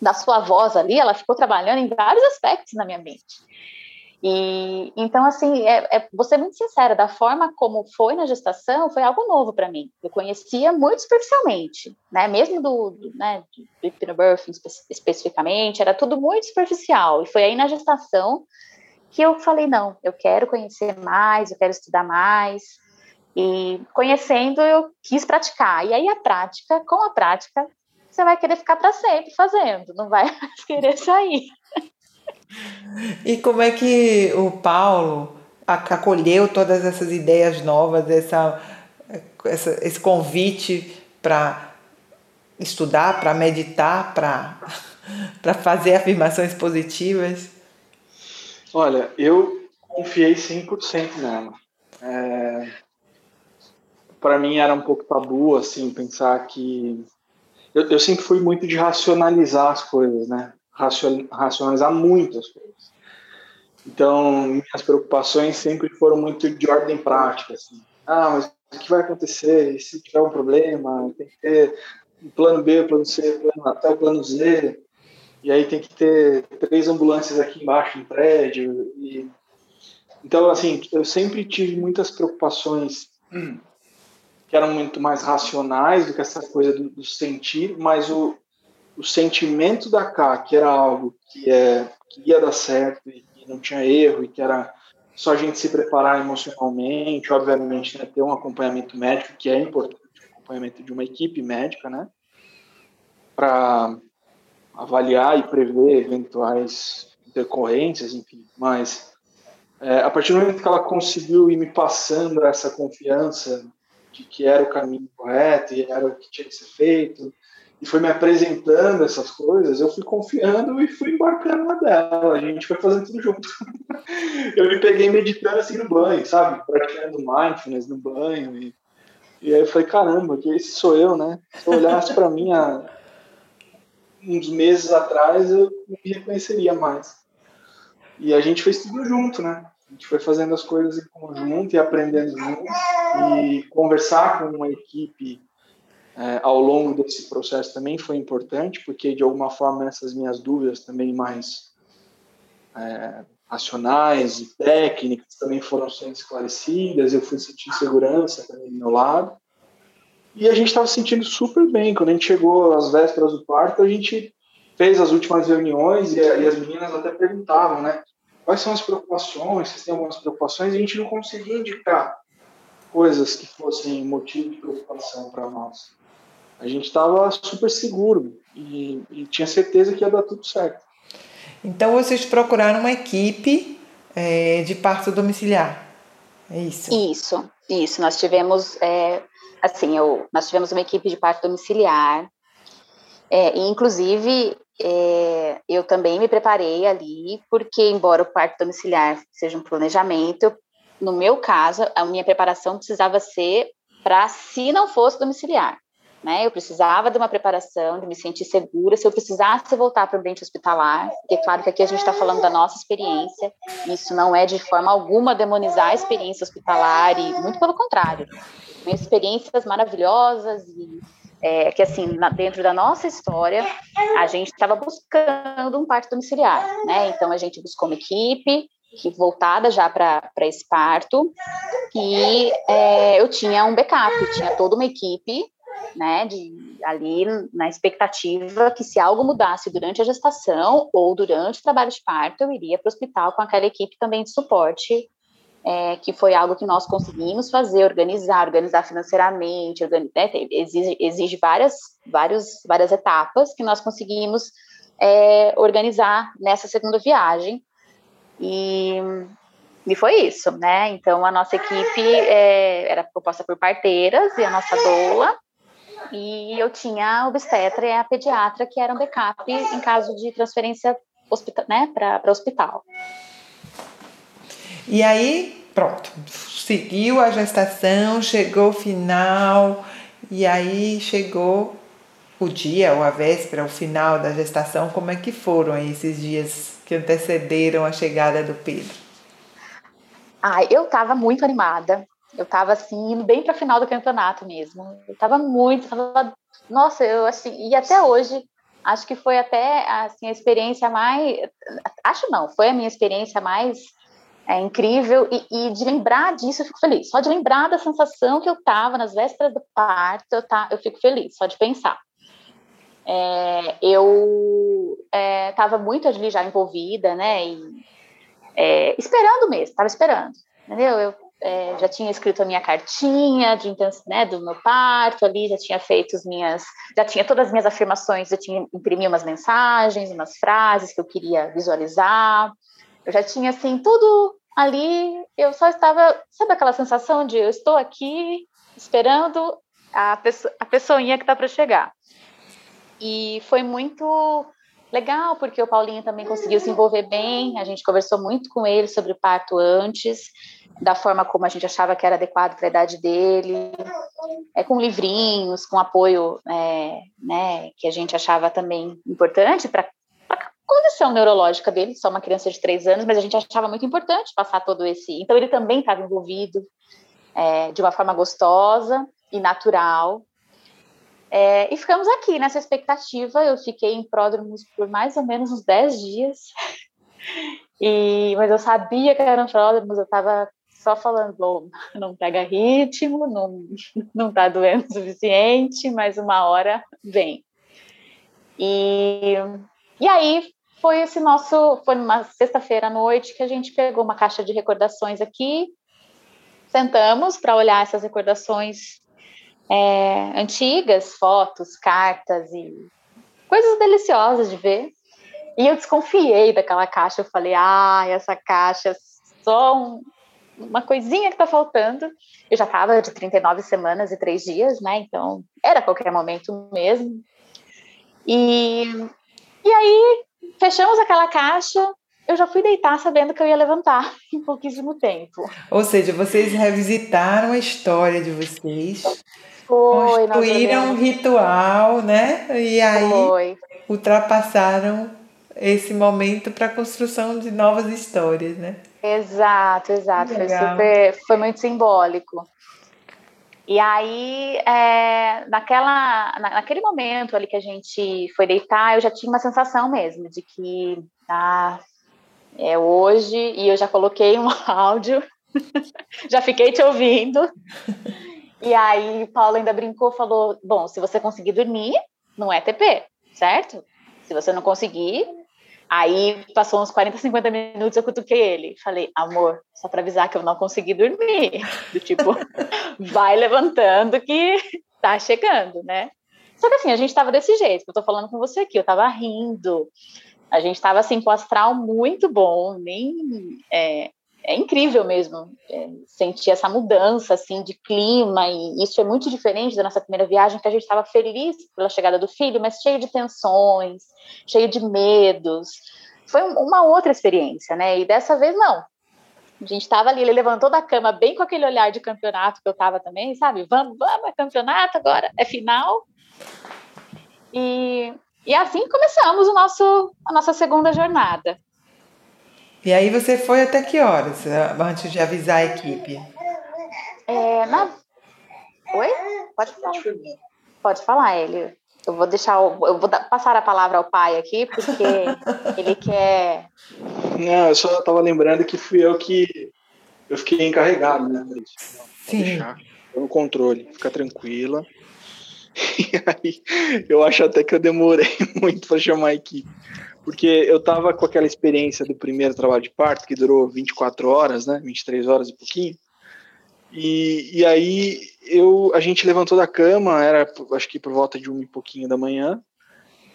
da sua voz ali, ela ficou trabalhando em vários aspectos na minha mente. E então, assim, é, é, vou ser muito sincera, da forma como foi na gestação, foi algo novo para mim. Eu conhecia muito superficialmente, né? Mesmo do, do né, de hypnobirthing espe especificamente, era tudo muito superficial. E foi aí na gestação que eu falei, não, eu quero conhecer mais, eu quero estudar mais. E conhecendo, eu quis praticar. E aí a prática, com a prática, você vai querer ficar para sempre fazendo, não vai (laughs) querer sair. E como é que o Paulo acolheu todas essas ideias novas, essa, essa esse convite para estudar, para meditar, para (laughs) fazer afirmações positivas? Olha, eu confiei 100% nela. É, para mim era um pouco tabu, assim, pensar que. Eu, eu sempre fui muito de racionalizar as coisas, né? Racionalizar muito as coisas. Então, minhas preocupações sempre foram muito de ordem prática. Assim. Ah, mas o que vai acontecer? E se tiver um problema, tem que ter um plano B, plano C, plano, até o plano Z. E aí tem que ter três ambulâncias aqui embaixo no prédio. E... Então, assim, eu sempre tive muitas preocupações que eram muito mais racionais do que essa coisa do, do sentir, mas o, o sentimento da K, que era algo que, é, que ia dar certo e que não tinha erro e que era só a gente se preparar emocionalmente, obviamente, né, ter um acompanhamento médico, que é importante, o acompanhamento de uma equipe médica, né, para avaliar e prever eventuais intercorrências, enfim, mas é, a partir do momento que ela conseguiu ir me passando essa confiança de que era o caminho correto e era o que tinha que ser feito, e foi me apresentando essas coisas, eu fui confiando e fui embarcando na dela. A gente foi fazendo tudo junto. (laughs) eu me peguei meditando assim no banho, sabe? Praticando mindfulness no banho. E, e aí eu falei, caramba, que esse sou eu, né? Se eu olhasse para mim há uns meses atrás, eu me reconheceria mais. E a gente fez tudo junto, né? A gente foi fazendo as coisas em conjunto e aprendendo junto. E conversar com uma equipe é, ao longo desse processo também foi importante, porque de alguma forma essas minhas dúvidas também mais é, racionais e técnicas também foram sendo esclarecidas, eu fui sentir segurança também do meu lado. E a gente estava se sentindo super bem. Quando a gente chegou às vésperas do parto, a gente fez as últimas reuniões e, e as meninas até perguntavam, né? Quais são as preocupações? Vocês têm algumas preocupações? E a gente não conseguia indicar coisas que fossem motivo de preocupação para nós a gente estava super seguro e, e, tinha certeza que ia dar tudo certo. Então vocês procuraram uma equipe é, de parto domiciliar, é isso? Isso, isso. Nós tivemos, é, assim, eu, nós tivemos uma equipe de parto domiciliar, é, e inclusive é, eu também me preparei ali, porque embora o parto domiciliar seja um planejamento, no meu caso, a minha preparação precisava ser para se não fosse domiciliar né? Eu precisava de uma preparação, de me sentir segura. Se eu precisasse voltar para o ambiente hospitalar, porque claro que aqui a gente está falando da nossa experiência, isso não é de forma alguma demonizar a experiência hospitalar e muito pelo contrário, experiências maravilhosas e é, que assim na, dentro da nossa história a gente estava buscando um parto domiciliar, né? Então a gente buscou uma equipe que voltada já para esse parto e é, eu tinha um backup, tinha toda uma equipe né, de, ali na expectativa que se algo mudasse durante a gestação ou durante o trabalho de parto, eu iria para o hospital com aquela equipe também de suporte, é, que foi algo que nós conseguimos fazer, organizar, organizar financeiramente, né, exige, exige várias, várias, várias etapas que nós conseguimos é, organizar nessa segunda viagem. E, e foi isso, né? Então, a nossa equipe é, era composta por parteiras e a nossa doula, e eu tinha a obstetra e a pediatra, que eram backup em caso de transferência hospital, né, para hospital. E aí, pronto, seguiu a gestação, chegou o final E aí chegou o dia, ou a véspera, o final da gestação. Como é que foram esses dias que antecederam a chegada do Pedro? Ah, eu estava muito animada. Eu estava assim, indo bem para a final do campeonato mesmo. Eu estava muito, tava, nossa, eu assim, e até hoje acho que foi até assim a experiência mais, acho não, foi a minha experiência mais é incrível e, e, de lembrar disso eu fico feliz. Só de lembrar da sensação que eu tava nas vésperas do parto, eu, tá, eu fico feliz, só de pensar. É, eu estava é, muito ali já envolvida, né? E, é, esperando mesmo, estava esperando, entendeu? Eu é, já tinha escrito a minha cartinha de né, do meu parto ali, já tinha feito as minhas, já tinha todas as minhas afirmações, eu tinha imprimido umas mensagens, umas frases que eu queria visualizar. Eu já tinha assim tudo ali, eu só estava, sabe aquela sensação de eu estou aqui esperando a, pessoa, a pessoinha que está para chegar. E foi muito legal, porque o Paulinho também conseguiu se envolver bem, a gente conversou muito com ele sobre o parto antes, da forma como a gente achava que era adequado para a idade dele, é, com livrinhos, com apoio é, né, que a gente achava também importante para a condição neurológica dele, só uma criança de três anos, mas a gente achava muito importante passar todo esse. Então, ele também estava envolvido é, de uma forma gostosa e natural, é, e ficamos aqui nessa expectativa. Eu fiquei em pródromos por mais ou menos uns 10 dias. E, mas eu sabia que eram pródromos, eu estava só falando, bom, não pega ritmo, não, não tá doendo o suficiente, mas uma hora vem. E, e aí foi esse nosso, foi numa sexta-feira à noite que a gente pegou uma caixa de recordações aqui, sentamos para olhar essas recordações é, antigas, fotos, cartas e coisas deliciosas de ver. E eu desconfiei daquela caixa. Eu falei, ah, essa caixa é só um, uma coisinha que tá faltando. Eu já tava de 39 semanas e três dias, né? Então era qualquer momento mesmo. E, e aí fechamos aquela caixa. Eu já fui deitar sabendo que eu ia levantar (laughs) em pouquíssimo tempo. Ou seja, vocês revisitaram a história de vocês foi, construíram um ritual, né? E aí Foi. ultrapassaram esse momento para a construção de novas histórias, né? Exato, exato. Foi super, foi muito simbólico. E aí, é, naquela, naquele momento ali que a gente foi deitar, eu já tinha uma sensação mesmo de que ah, é hoje, e eu já coloquei um (laughs) áudio, (laughs) já fiquei te ouvindo. E aí, Paulo ainda brincou, falou: bom, se você conseguir dormir, não é TP, certo? Se você não conseguir, aí passou uns 40, 50 minutos, eu cutuquei ele. Falei, amor, só para avisar que eu não consegui dormir. Do tipo, (laughs) vai levantando que tá chegando, né? Só que assim, a gente tava desse jeito, que eu tô falando com você aqui, eu tava rindo. A gente tava assim com o astral muito bom, nem é, é incrível mesmo é, sentir essa mudança assim de clima e isso é muito diferente da nossa primeira viagem que a gente estava feliz pela chegada do filho, mas cheio de tensões, cheio de medos. Foi uma outra experiência, né? E dessa vez não. A gente estava ali, ele levantou da cama bem com aquele olhar de campeonato que eu estava também, sabe? Vamos, vamos, é campeonato agora, é final. E, e assim começamos o nosso, a nossa segunda jornada. E aí você foi até que horas, antes de avisar a equipe? É, na... Oi? Pode falar. Pode falar, ele. Eu vou deixar, o... eu vou passar a palavra ao pai aqui, porque (laughs) ele quer. Não, eu só estava lembrando que fui eu que eu fiquei encarregado, né? Sim. Deixar no controle, fica tranquila. (laughs) E aí, eu acho até que eu demorei (laughs) muito para chamar a equipe porque eu tava com aquela experiência do primeiro trabalho de parto, que durou 24 horas, né, 23 horas e pouquinho, e, e aí eu, a gente levantou da cama, era acho que por volta de um e pouquinho da manhã,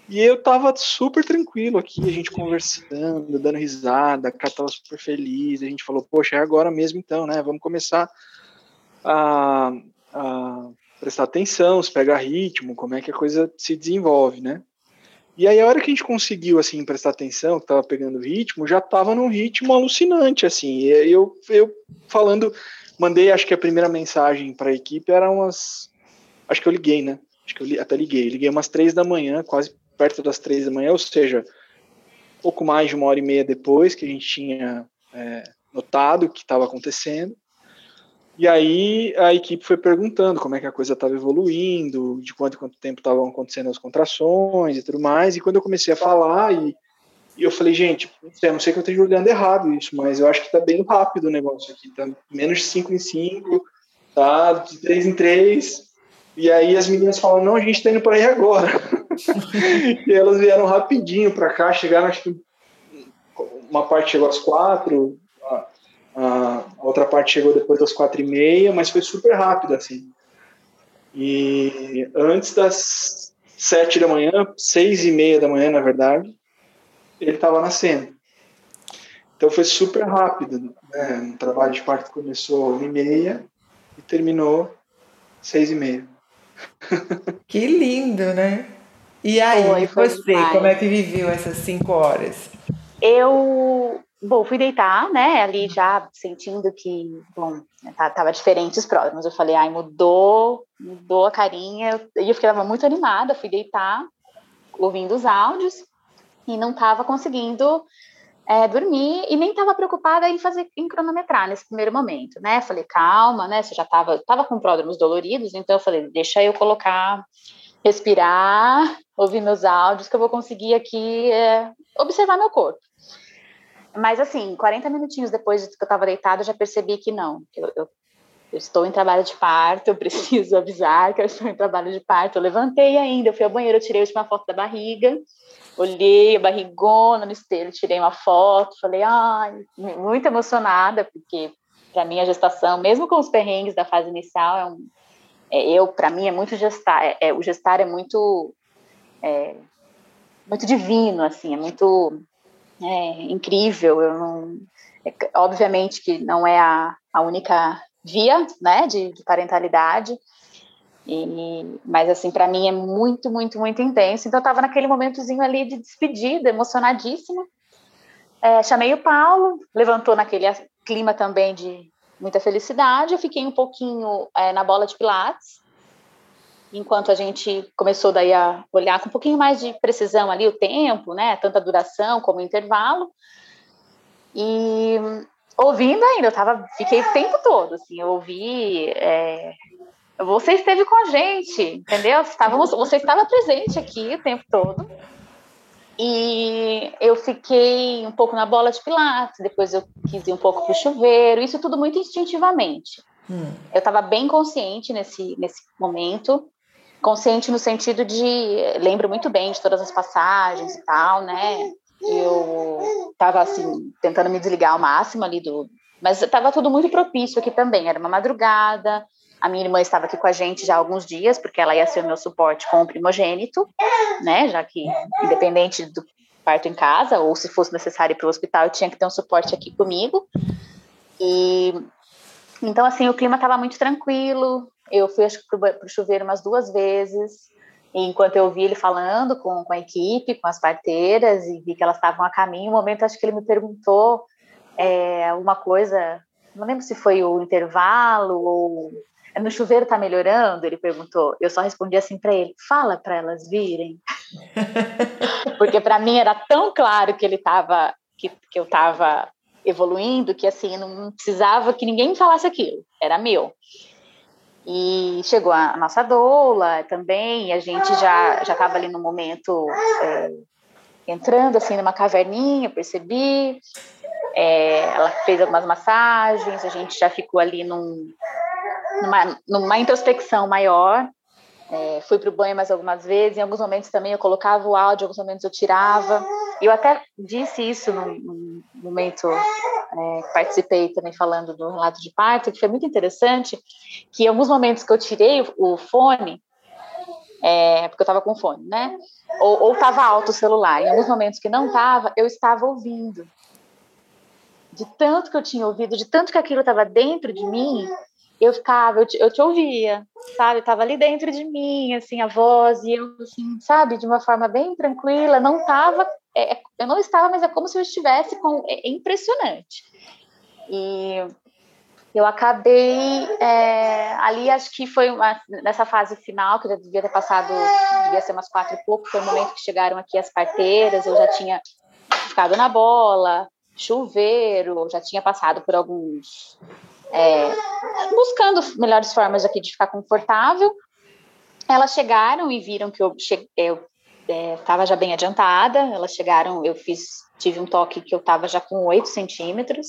e eu tava super tranquilo aqui, a gente conversando, dando risada, a cara tava super feliz, a gente falou, poxa, é agora mesmo então, né, vamos começar a, a prestar atenção, se pegar ritmo, como é que a coisa se desenvolve, né. E aí a hora que a gente conseguiu assim prestar atenção, que tava pegando ritmo, já tava num ritmo alucinante assim. E eu eu falando, mandei acho que a primeira mensagem para a equipe era umas acho que eu liguei, né? Acho que eu li, até liguei. Liguei umas três da manhã, quase perto das três da manhã, ou seja, pouco mais de uma hora e meia depois que a gente tinha é, notado o que estava acontecendo. E aí a equipe foi perguntando como é que a coisa estava evoluindo, de quanto quanto tempo estavam acontecendo as contrações e tudo mais. E quando eu comecei a falar, e, e eu falei, gente, eu não sei que eu esteja olhando errado isso, mas eu acho que está bem rápido o negócio aqui, tá menos de 5 em 5, tá de 3 em 3. E aí as meninas falam, não, a gente está indo para aí agora. (laughs) e elas vieram rapidinho para cá, chegaram, acho que uma parte chegou às quatro, a, outra parte chegou depois das quatro e meia, mas foi super rápido, assim. E antes das sete da manhã, seis e meia da manhã, na verdade, ele estava nascendo. Então foi super rápido. Né? O trabalho de parto começou uma e meia e terminou seis e meia. (laughs) Que lindo, né? E aí, Oi, você, demais. como é que viveu essas cinco horas? Eu Bom, fui deitar, né, ali já sentindo que, bom, tá, tava diferente os próximos. Eu falei, ai, mudou, mudou a carinha. E eu fiquei muito animada, fui deitar, ouvindo os áudios, e não tava conseguindo é, dormir, e nem tava preocupada em fazer, em cronometrar nesse primeiro momento, né. Falei, calma, né, você já tava, tava com pródromos doloridos, então eu falei, deixa eu colocar, respirar, ouvir meus áudios, que eu vou conseguir aqui é, observar meu corpo. Mas, assim, 40 minutinhos depois que eu estava deitada, eu já percebi que não. Eu, eu, eu, estou em trabalho de parto, eu preciso (laughs) avisar que eu estou em trabalho de parto. Eu levantei ainda, eu fui ao banheiro, eu tirei a última foto da barriga, olhei a barrigona no espelho, tirei uma foto, falei, ai, muito emocionada, porque para mim a gestação, mesmo com os perrengues da fase inicial, é um, é, eu, para mim, é muito gestar, é, é, o gestar é muito, é, muito divino, assim, é muito é incrível. Eu não, é, obviamente que não é a, a única via, né, de, de parentalidade. E, mas assim, para mim é muito, muito, muito intenso. Então eu estava naquele momentozinho ali de despedida, emocionadíssima. É, chamei o Paulo, levantou naquele clima também de muita felicidade. Eu fiquei um pouquinho é, na bola de pilates, enquanto a gente começou daí a olhar com um pouquinho mais de precisão ali o tempo, né, tanto a duração como o intervalo, e ouvindo ainda, eu tava, fiquei o tempo todo, assim, eu ouvi, é, você esteve com a gente, entendeu? Estávamos, você estava presente aqui o tempo todo, e eu fiquei um pouco na bola de pilates, depois eu quis ir um pouco para o chuveiro, isso tudo muito instintivamente. Hum. Eu estava bem consciente nesse, nesse momento, consciente no sentido de lembro muito bem de todas as passagens e tal, né? Eu estava assim tentando me desligar ao máximo ali do, mas estava tudo muito propício aqui também. Era uma madrugada. A minha irmã estava aqui com a gente já há alguns dias, porque ela ia ser o meu suporte com o primogênito, né? Já que independente do parto em casa ou se fosse necessário ir para o hospital, eu tinha que ter um suporte aqui comigo. E então assim o clima estava muito tranquilo. Eu fui para o chuveiro umas duas vezes, enquanto eu vi ele falando com, com a equipe, com as parteiras, e vi que elas estavam a caminho. Um momento, acho que ele me perguntou é, uma coisa, não lembro se foi o intervalo ou. É, no chuveiro está melhorando? Ele perguntou. Eu só respondi assim para ele: fala para elas virem. (laughs) Porque para mim era tão claro que ele estava, que, que eu estava evoluindo, que assim, não precisava que ninguém me falasse aquilo, era meu. E chegou a nossa doula também, a gente já já estava ali no momento é, entrando assim numa caverninha, percebi. É, ela fez algumas massagens, a gente já ficou ali num, numa, numa introspecção maior. É, fui para o banho mais algumas vezes, em alguns momentos também eu colocava o áudio, em alguns momentos eu tirava. Eu até disse isso num, momento é, participei também falando do relato de parto, que foi muito interessante, que em alguns momentos que eu tirei o, fone, é, porque eu estava com fone, né? Ou estava alto o celular. Em alguns momentos que não estava, eu estava ouvindo. De tanto que eu tinha ouvido, de tanto que aquilo estava dentro de mim, eu ficava, eu te, eu te ouvia, sabe? Estava ali dentro de mim, assim, a voz, e eu, assim, sabe, de uma forma bem tranquila, não estava é, é, eu não estava, mas é como se eu estivesse com. É, é impressionante. E eu acabei é, ali, acho que foi uma, nessa fase final, que já devia ter passado, devia ser umas quatro e pouco, foi o momento que chegaram aqui as parteiras, eu já tinha ficado na bola, chuveiro, já tinha passado por alguns. É, buscando melhores formas aqui de ficar confortável. Elas chegaram e viram que eu estava é, já bem adiantada. Elas chegaram, eu fiz, tive um toque que eu estava já com 8 centímetros.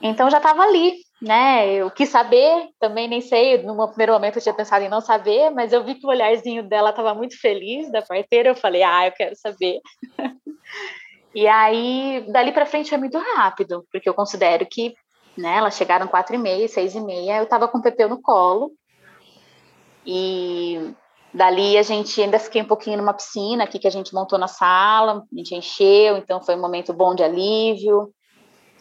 Então já estava ali, né? Eu quis saber, também nem sei, no primeiro momento eu tinha pensado em não saber, mas eu vi que o olharzinho dela estava muito feliz da parteira, eu falei, ah, eu quero saber. (laughs) e aí, dali para frente foi muito rápido, porque eu considero que, né, elas chegaram quatro e meia, seis e meia, eu estava com o Pepeu no colo, e dali a gente ainda fiquei um pouquinho numa piscina aqui que a gente montou na sala, a gente encheu, então foi um momento bom de alívio,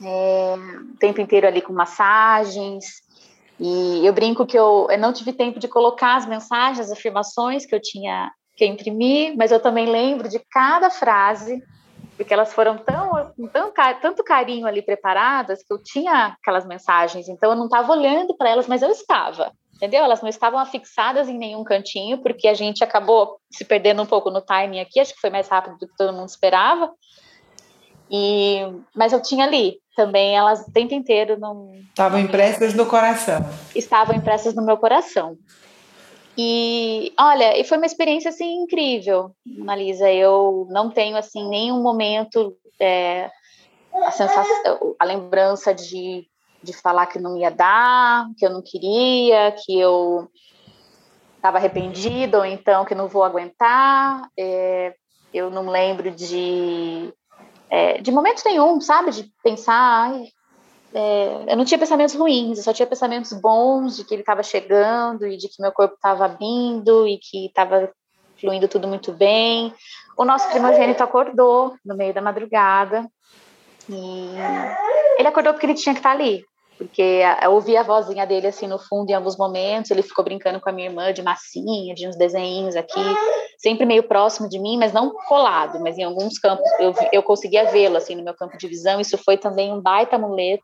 é, o tempo inteiro ali com massagens. E eu brinco que eu, eu não tive tempo de colocar as mensagens, as afirmações que eu tinha que imprimir, mas eu também lembro de cada frase, porque elas foram tão, com tão, tanto carinho ali preparadas que eu tinha aquelas mensagens, então eu não estava olhando para elas, mas eu estava, entendeu? Elas não estavam afixadas em nenhum cantinho, porque a gente acabou se perdendo um pouco no timing aqui, acho que foi mais rápido do que todo mundo esperava. E, mas eu tinha ali também elas o tempo inteiro não estavam impressas no coração. Estavam impressas no meu coração. E olha, e foi uma experiência assim incrível, Analisa. Eu não tenho assim nenhum momento é, a sensação, a lembrança de, de falar que não ia dar, que eu não queria, que eu estava arrependida ou então que não vou aguentar. É, eu não lembro de é, de momento nenhum, sabe? De pensar. É, eu não tinha pensamentos ruins, eu só tinha pensamentos bons de que ele estava chegando e de que meu corpo estava vindo e que estava fluindo tudo muito bem. O nosso primogênito acordou no meio da madrugada e ele acordou porque ele tinha que estar ali porque eu ouvi a vozinha dele assim no fundo em alguns momentos, ele ficou brincando com a minha irmã de massinha, de uns desenhos aqui, sempre meio próximo de mim, mas não colado, mas em alguns campos eu, eu conseguia vê-lo assim no meu campo de visão, isso foi também um baita amuleto,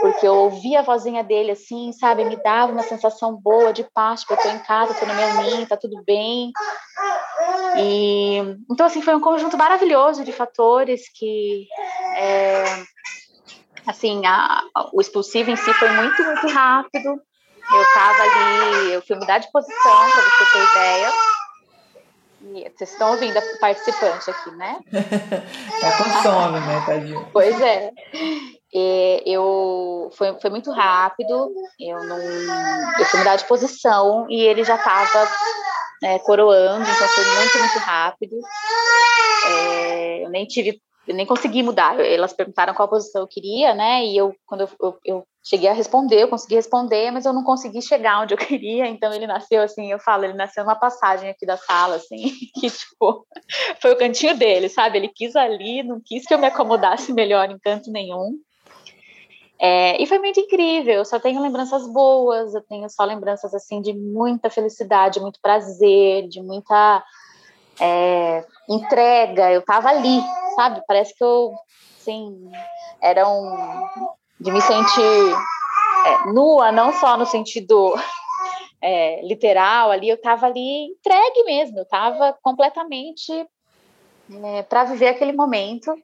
porque eu ouvi a vozinha dele assim, sabe, me dava uma sensação boa de paz, porque eu tô em casa, tô no meu ninho, tá tudo bem. E então assim foi um conjunto maravilhoso de fatores que é, assim, a, o expulsivo em si foi muito, muito rápido. Eu estava ali, eu fui mudar de posição, para você ter ideia. E vocês estão ouvindo a participante aqui, né? (laughs) tá com sono, né, tadinho? Pois é. E eu foi, foi muito rápido, eu não eu fui mudar de posição e ele já estava é, coroando, então foi muito, muito rápido. É, eu nem tive eu nem consegui mudar. Elas perguntaram qual posição eu queria, né? E eu, quando eu, eu, eu, cheguei a responder, eu consegui responder, mas eu não consegui chegar onde eu (laughs) queria. Então ele nasceu assim, eu falo, ele nasceu numa passagem aqui da sala, assim, (laughs) que tipo, foi o cantinho dele, sabe? Ele quis ali, não quis que eu me acomodasse melhor em canto nenhum. É, e foi muito incrível, eu só tenho lembranças boas, eu tenho só lembranças assim de muita felicidade, muito prazer, de muita é, entrega, eu tava ali, sabe? Parece que eu, assim, era um. de me sentir é, nua, não só no sentido (laughs) é, literal ali, eu tava ali entregue mesmo, eu tava completamente é, para viver aquele momento.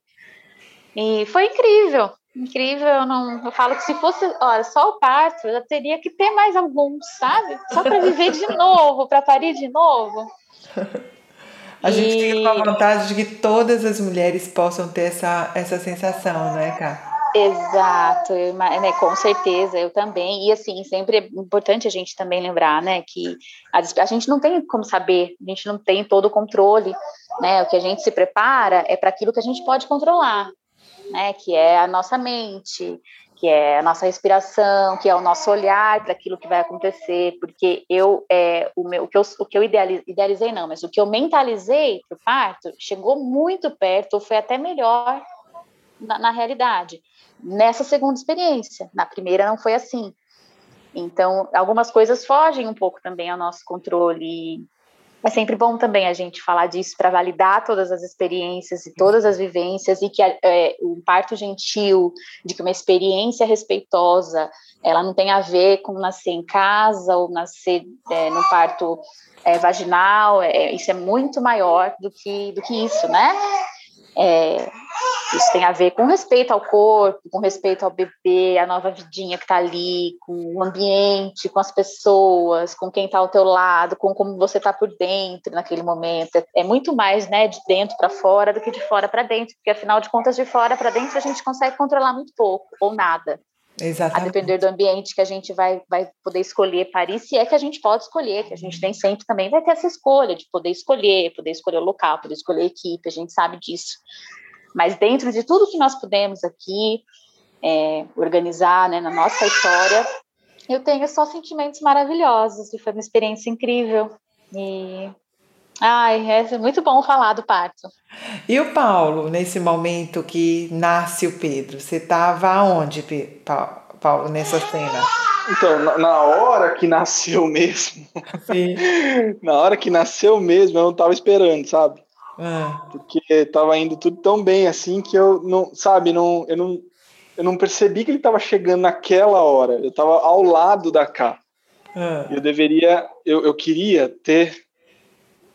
E foi incrível, incrível. Eu, não, eu falo que se fosse olha, só o parto, eu já teria que ter mais alguns, sabe? Só para viver de (laughs) novo, para parir de novo. (laughs) A gente e... tem a vontade de que todas as mulheres possam ter essa, essa sensação, né, Cá? Exato, eu, né, com certeza, eu também. E assim, sempre é importante a gente também lembrar, né, que a, a, gente não tem como saber, a gente não tem todo o controle, né? O que a gente se prepara é para aquilo que a gente pode controlar, né? Que é a nossa mente, que é a nossa respiração, que é o nosso olhar para aquilo que vai acontecer, porque eu, é, o, meu, o que eu, o que eu idealizei, idealizei não, mas o que eu mentalizei para o parto chegou muito perto, foi até melhor na, na realidade, nessa segunda experiência. Na primeira não foi assim. Então, algumas coisas fogem um pouco também ao nosso controle. É sempre bom também a gente falar disso para validar todas as experiências e todas as vivências e que é, o parto gentil, de que uma experiência respeitosa, ela não tem a ver com nascer em casa ou nascer é, no parto é, vaginal, é, isso é muito maior do que, do que isso, né? Isso tem a ver com respeito ao corpo, com respeito ao bebê, a nova vidinha que está ali, com o ambiente, com as pessoas, com quem está ao teu lado, com como você está por dentro naquele momento. É muito mais, né, de dentro para fora do que de fora para dentro, porque afinal de contas, de fora para dentro a gente consegue controlar muito pouco ou nada. Exatamente. A depender do ambiente que a gente vai, vai poder escolher Paris, se é que a gente pode escolher, que a gente nem sempre também vai ter essa escolha de poder escolher, poder escolher o local, poder escolher a equipe, a gente sabe disso. Mas dentro de tudo que nós pudemos aqui é, organizar né, na nossa história, eu tenho só sentimentos maravilhosos e foi uma experiência incrível. E Ai, é muito bom falar do parto. E o Paulo, nesse momento que nasce o Pedro, você estava aonde, Paulo, nessa cena? Então, na, na hora que nasceu mesmo, (laughs) na hora que nasceu mesmo, eu não estava esperando, sabe? Ah. Porque estava indo tudo tão bem assim que eu não, sabe, não, eu não, eu não percebi que ele estava chegando naquela hora. Eu estava ao lado da cá. Ah. Eu deveria, eu, eu queria ter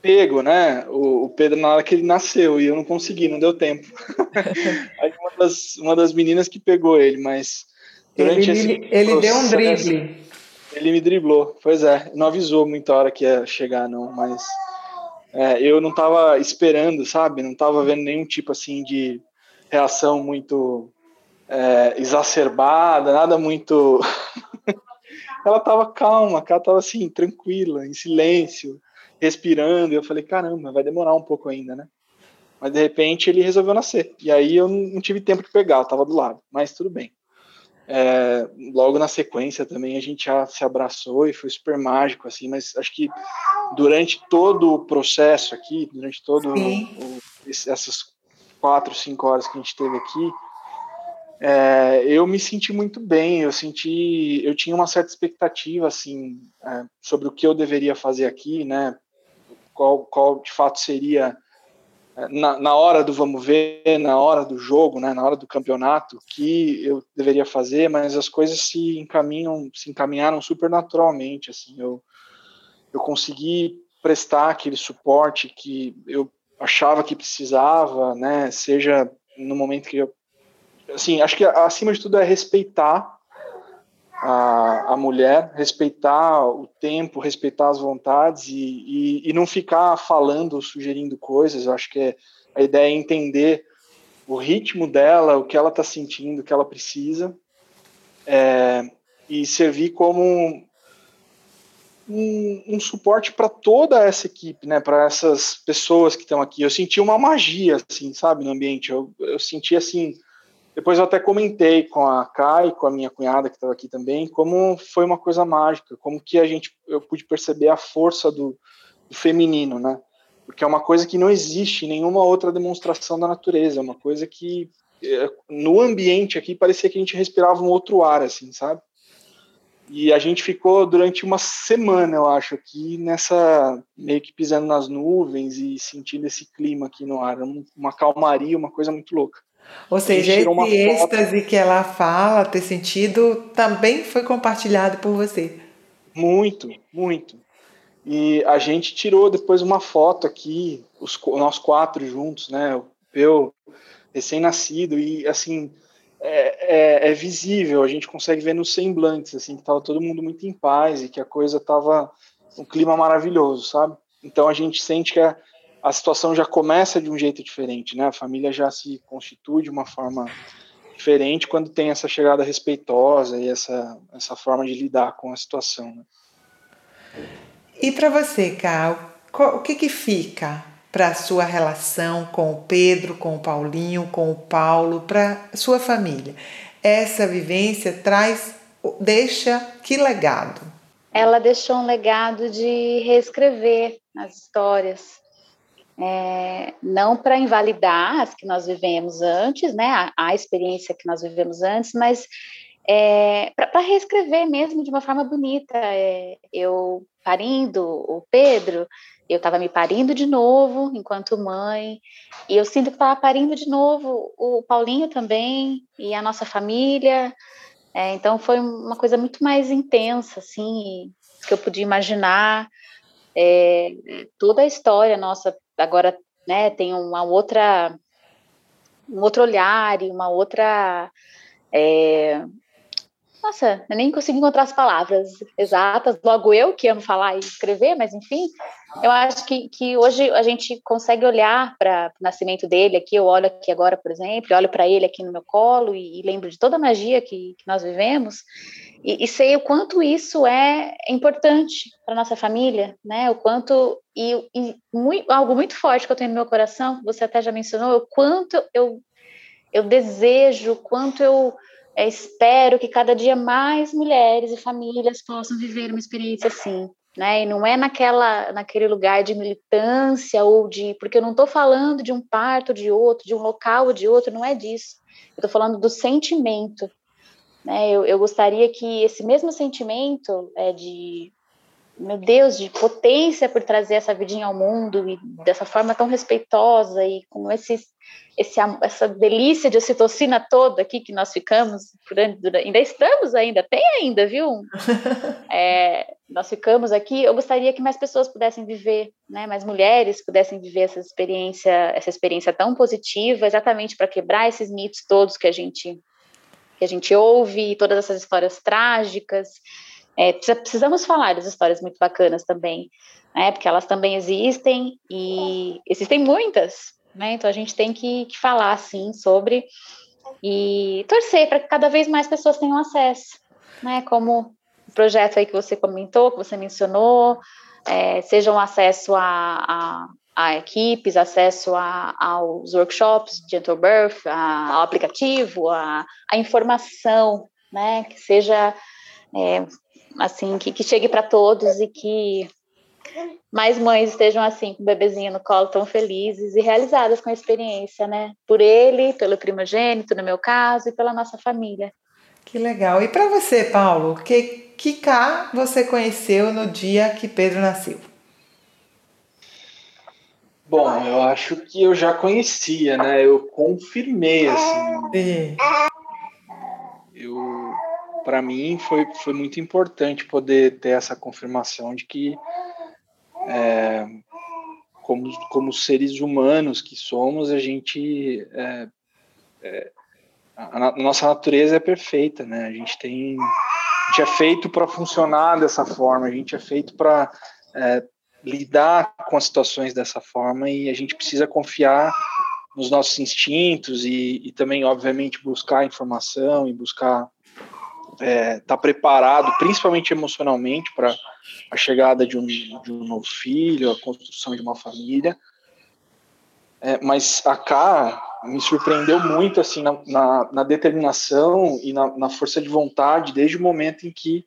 pego, né? O, o, Pedro na hora que ele nasceu e eu não consegui, não deu tempo. (laughs) Aí uma das, uma das meninas que pegou ele, mas durante ele, esse ele deu um drible. Ele me driblou, pois é, não avisou muita hora que ia chegar, não, mas é, eu não estava esperando, sabe? Não estava vendo nenhum tipo assim de reação muito é, exacerbada, nada muito. (laughs) ela estava calma, ela estava assim, tranquila, em silêncio respirando, e eu falei, caramba, vai demorar um pouco ainda, né? Mas de repente ele resolveu nascer. E aí eu não tive tempo de pegar, eu tava do lado, mas tudo bem. É, logo na sequência também a gente já se abraçou e foi super mágico, assim, mas acho que durante todo o processo aqui, durante todo o, essas quatro, cinco horas que a gente teve aqui, é, eu me senti muito bem, eu senti, eu tinha uma certa expectativa, assim, é, sobre o que eu deveria fazer aqui, né, qual, qual de fato seria na, na, hora do vamos ver, na hora do jogo, né, na hora do campeonato, que eu deveria fazer, mas as coisas se encaminham, se encaminharam super naturalmente, assim, eu, eu consegui prestar aquele suporte que eu achava que precisava, né, seja no momento que eu, assim, acho que acima de tudo é respeitar a, a mulher, respeitar o tempo, respeitar as vontades e, e, e não ficar falando, sugerindo coisas. Eu acho que é, a ideia é entender o ritmo dela, o que ela está sentindo, o que ela precisa, é, e servir como um, um suporte para toda essa equipe, né, para essas pessoas que estão aqui. Eu senti uma magia, assim, sabe, no ambiente. Eu, eu senti assim depois eu até comentei com a Kai, com a minha cunhada que estava aqui também, como foi uma coisa mágica, como que a gente eu pude perceber a força do, do feminino, né? Porque é uma coisa que não existe em nenhuma outra demonstração da natureza, é uma coisa que é, no ambiente aqui parecia que a gente respirava um outro ar, assim, sabe? E a gente ficou durante uma semana, eu acho, aqui nessa meio que pisando nas nuvens e sentindo esse clima aqui no ar, uma calmaria, uma coisa muito louca. Ou seja, esse êxtase que ela fala, ter sentido, também foi compartilhado por você. Muito, muito. E a gente tirou depois uma foto aqui, os, nós quatro juntos, né? Eu, recém-nascido, e assim, é, é, é, visível, a gente consegue ver nos semblantes, assim, que tava todo mundo muito em paz e que a coisa tava um clima maravilhoso, sabe? Então a gente sente que a, a situação já começa de um jeito diferente, né? A família já se constitui de uma forma diferente quando tem essa chegada respeitosa e essa, essa forma de lidar com a situação. Né? E para você, Carl, o que, que fica para a sua relação com o Pedro, com o Paulinho, com o Paulo, para sua família? Essa vivência traz, deixa que legado? Ela deixou um legado de reescrever as histórias, é, não para invalidar as que nós vivemos antes, né, a, a, experiência que nós vivemos antes, mas é, para reescrever mesmo de uma forma bonita. É, eu parindo o Pedro, eu estava me parindo de novo enquanto mãe, e eu sinto que estava parindo de novo o Paulinho também, e a nossa família. É, então foi uma coisa muito mais intensa, assim, que eu podia imaginar. É, toda a história nossa agora né, tem uma outra um outro olhar e uma outra é, nossa, eu nem consigo encontrar as palavras exatas, logo eu que amo falar e escrever, mas enfim, eu acho que, que hoje a gente consegue olhar para o nascimento dele aqui, eu olho aqui agora, por exemplo, olho para ele aqui no meu colo e, e, lembro de toda a magia que, que nós vivemos e, e, sei o quanto isso é importante para nossa família, né, o quanto, e, e muito, algo muito forte que eu tenho no meu coração, você até já mencionou, o quanto eu, eu desejo, quanto eu é, espero que cada dia mais mulheres e famílias possam viver uma experiência assim, né? E não é naquela, naquele lugar de militância ou de, porque eu não estou falando de um parto de outro, de um local ou de outro, não é disso. Eu estou falando do sentimento, né? Eu, eu gostaria que esse mesmo sentimento é de meu Deus, de potência por trazer essa vidinha ao mundo e dessa forma tão respeitosa e com esse, esse, essa delícia de ocitocina toda aqui que nós ficamos, ainda estamos ainda, tem ainda, viu? (laughs) É, nós ficamos aqui, eu gostaria que mais pessoas pudessem viver, né, mais mulheres pudessem viver essa experiência, essa experiência tão positiva, exatamente para quebrar esses mitos todos que a gente que a gente ouve, todas essas histórias trágicas, é, precisamos falar das histórias muito bacanas também, né? Porque elas também existem e existem muitas, né? Então a gente tem que, que falar assim sobre e torcer para que cada vez mais pessoas tenham acesso, né? Como o projeto aí que você comentou, que você mencionou, é, seja um acesso a, a, a equipes, acesso a, aos workshops de Gentle Birth, a, ao aplicativo, a, a informação, né? Que seja é, assim, que, que chegue para todos e que mais mães estejam assim, com o bebezinho no colo, tão felizes e realizadas com a experiência, né? Por ele, pelo primogênito, no meu caso, e pela nossa família. Que legal. E para você, Paulo, que, que cá você conheceu no dia que Pedro nasceu? Bom, eu acho que eu já conhecia, né? Eu confirmei, assim. Eu para mim foi, foi muito importante poder ter essa confirmação de que é, como, como seres humanos que somos a gente é, é, a, a, nossa natureza é perfeita né a gente tem a gente é feito para funcionar dessa forma a gente é feito para é, lidar com as situações dessa forma e a gente precisa confiar nos nossos instintos e, e também obviamente buscar informação e buscar estar é, tá preparado, principalmente emocionalmente, para a chegada de um, de um novo filho, a construção de uma família. É, mas a K me surpreendeu muito assim na, na, na determinação e na, na, força de vontade desde o momento em que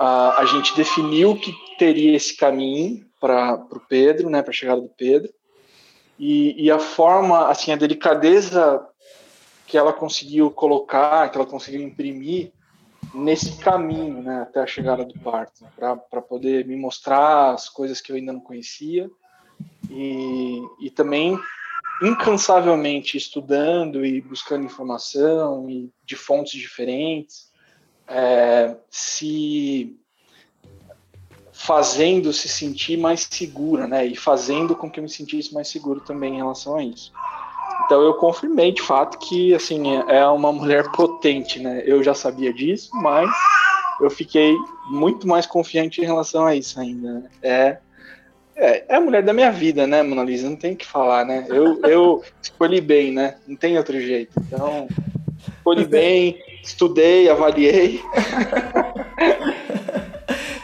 a, gente definiu que teria esse caminho para o Pedro, né, para a chegada do Pedro, e, e, a forma, assim, a delicadeza que ela conseguiu colocar, que ela conseguiu imprimir nesse caminho, né, até a chegada do parto, para poder me mostrar as coisas que eu ainda não conhecia. E, e também incansavelmente estudando e buscando informação e de fontes diferentes, é, se fazendo se sentir mais segura, né, e fazendo com que eu me sentisse mais seguro também em relação a isso. Então eu confirmei de fato que assim é uma mulher potente, né? Eu já sabia disso, mas eu fiquei muito mais confiante em relação a isso ainda. Né? É, é, é a mulher da minha vida, né, Mona Lisa? Não tem o que falar, né? Eu, eu escolhi bem, né? Não tem outro jeito. Então, escolhi (laughs) bem, estudei, avaliei. (laughs)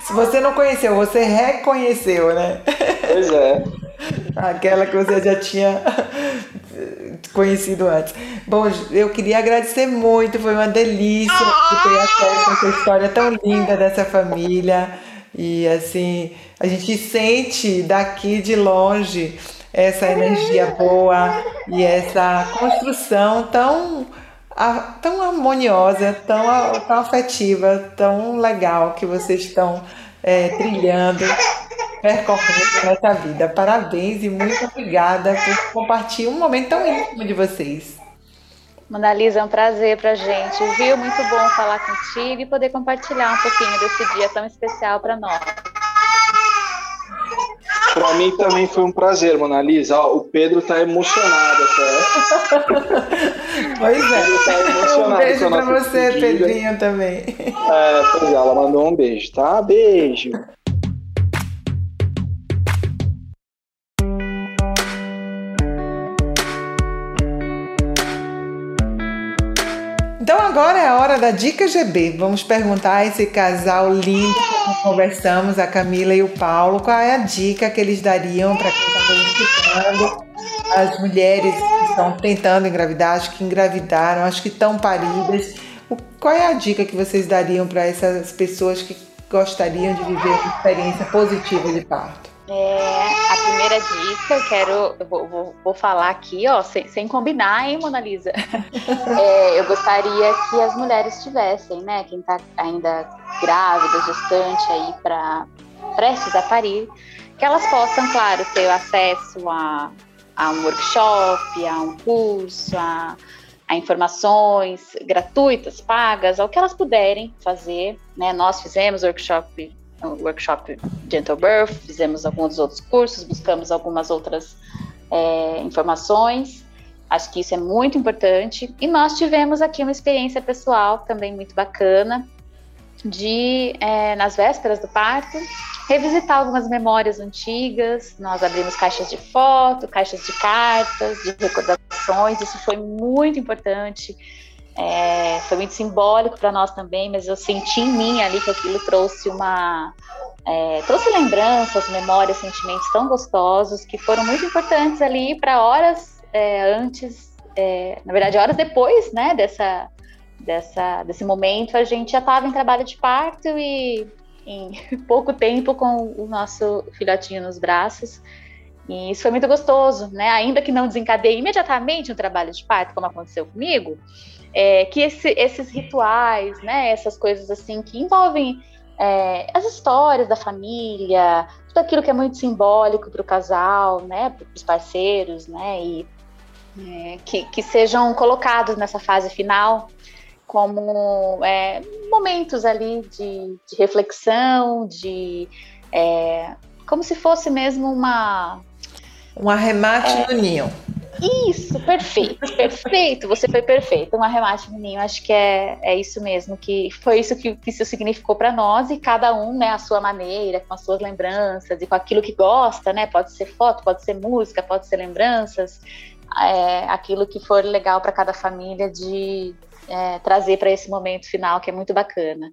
Se você não conheceu, você reconheceu, né? Pois é. Aquela que você já tinha conhecido antes. Bom, eu queria agradecer muito, foi uma delícia ter acesso a essa história tão linda dessa família. E assim, a gente sente daqui de longe essa energia boa e essa construção tão tão harmoniosa, tão, tão afetiva, tão legal que vocês estão é, trilhando, percorrendo nessa vida. Parabéns e muito obrigada por compartilhar um momento tão íntimo de vocês. Monalisa, é um prazer pra gente, viu? Muito bom falar contigo e poder compartilhar um pouquinho desse dia tão especial para nós. Para mim também foi um prazer, Mona Lisa. o Pedro está emocionado até. Pois é. Tá um beijo para você, Pedrinho, também. É, pois é, ela mandou um beijo, tá? Beijo. Então agora é a hora da dica GB. Vamos perguntar a esse casal lindo que conversamos, a Camila e o Paulo, qual é a dica que eles dariam para quem está escutando, as mulheres que estão tentando engravidar, as que engravidaram, as que estão paridas. Qual é a dica que vocês dariam para essas pessoas que gostariam de viver uma experiência positiva de parto? É, a primeira dica, eu quero, eu vou, vou, vou, falar aqui, ó, sem, sem combinar, hein, Mona Lisa? (laughs) É, eu gostaria que as mulheres tivessem, né, quem está ainda grávida, gestante aí para prestes a parir, que elas possam, claro, ter acesso a, a um workshop, a um curso, a, a informações gratuitas, pagas, ao que elas puderem fazer, né? Nós fizemos workshop workshop Gentle Birth, fizemos alguns outros cursos, buscamos algumas outras é, informações. Acho que isso é muito importante. E nós tivemos aqui uma experiência pessoal também muito bacana de, é, nas vésperas do parto, revisitar algumas memórias antigas. Nós abrimos caixas de foto, caixas de cartas, de recordações. Isso foi muito importante é, foi muito simbólico para nós também, mas eu senti em mim ali que aquilo trouxe uma. É, trouxe lembranças, memórias, sentimentos tão gostosos que foram muito importantes ali para horas é, antes, é, na verdade, horas depois né, dessa, dessa, desse momento, a gente já estava em trabalho de parto e em (laughs) pouco tempo com o nosso filhotinho nos braços. E isso foi muito gostoso, né? Ainda que não desencadeie imediatamente um trabalho de parto, como aconteceu comigo, é, que esse, esses rituais, né, essas coisas assim que envolvem é, as histórias da família, tudo aquilo que é muito simbólico para o casal, né, para os parceiros, né, e é, que, que sejam colocados nessa fase final como é, momentos ali de, de reflexão, de é, como se fosse mesmo uma um arremate é, no ninho. Isso, perfeito, perfeito. Você foi perfeito. Um arremate menino, acho que é, é isso mesmo, que foi isso que, que isso significou para nós e cada um, né, a sua maneira, com as suas lembranças e com aquilo que gosta, né? Pode ser foto, pode ser música, pode ser lembranças, é, aquilo que for legal para cada família de é, trazer para esse momento final que é muito bacana.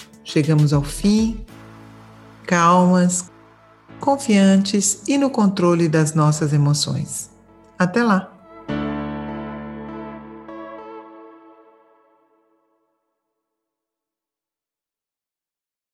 Chegamos ao fim, calmas, confiantes e no controle das nossas emoções. Até lá!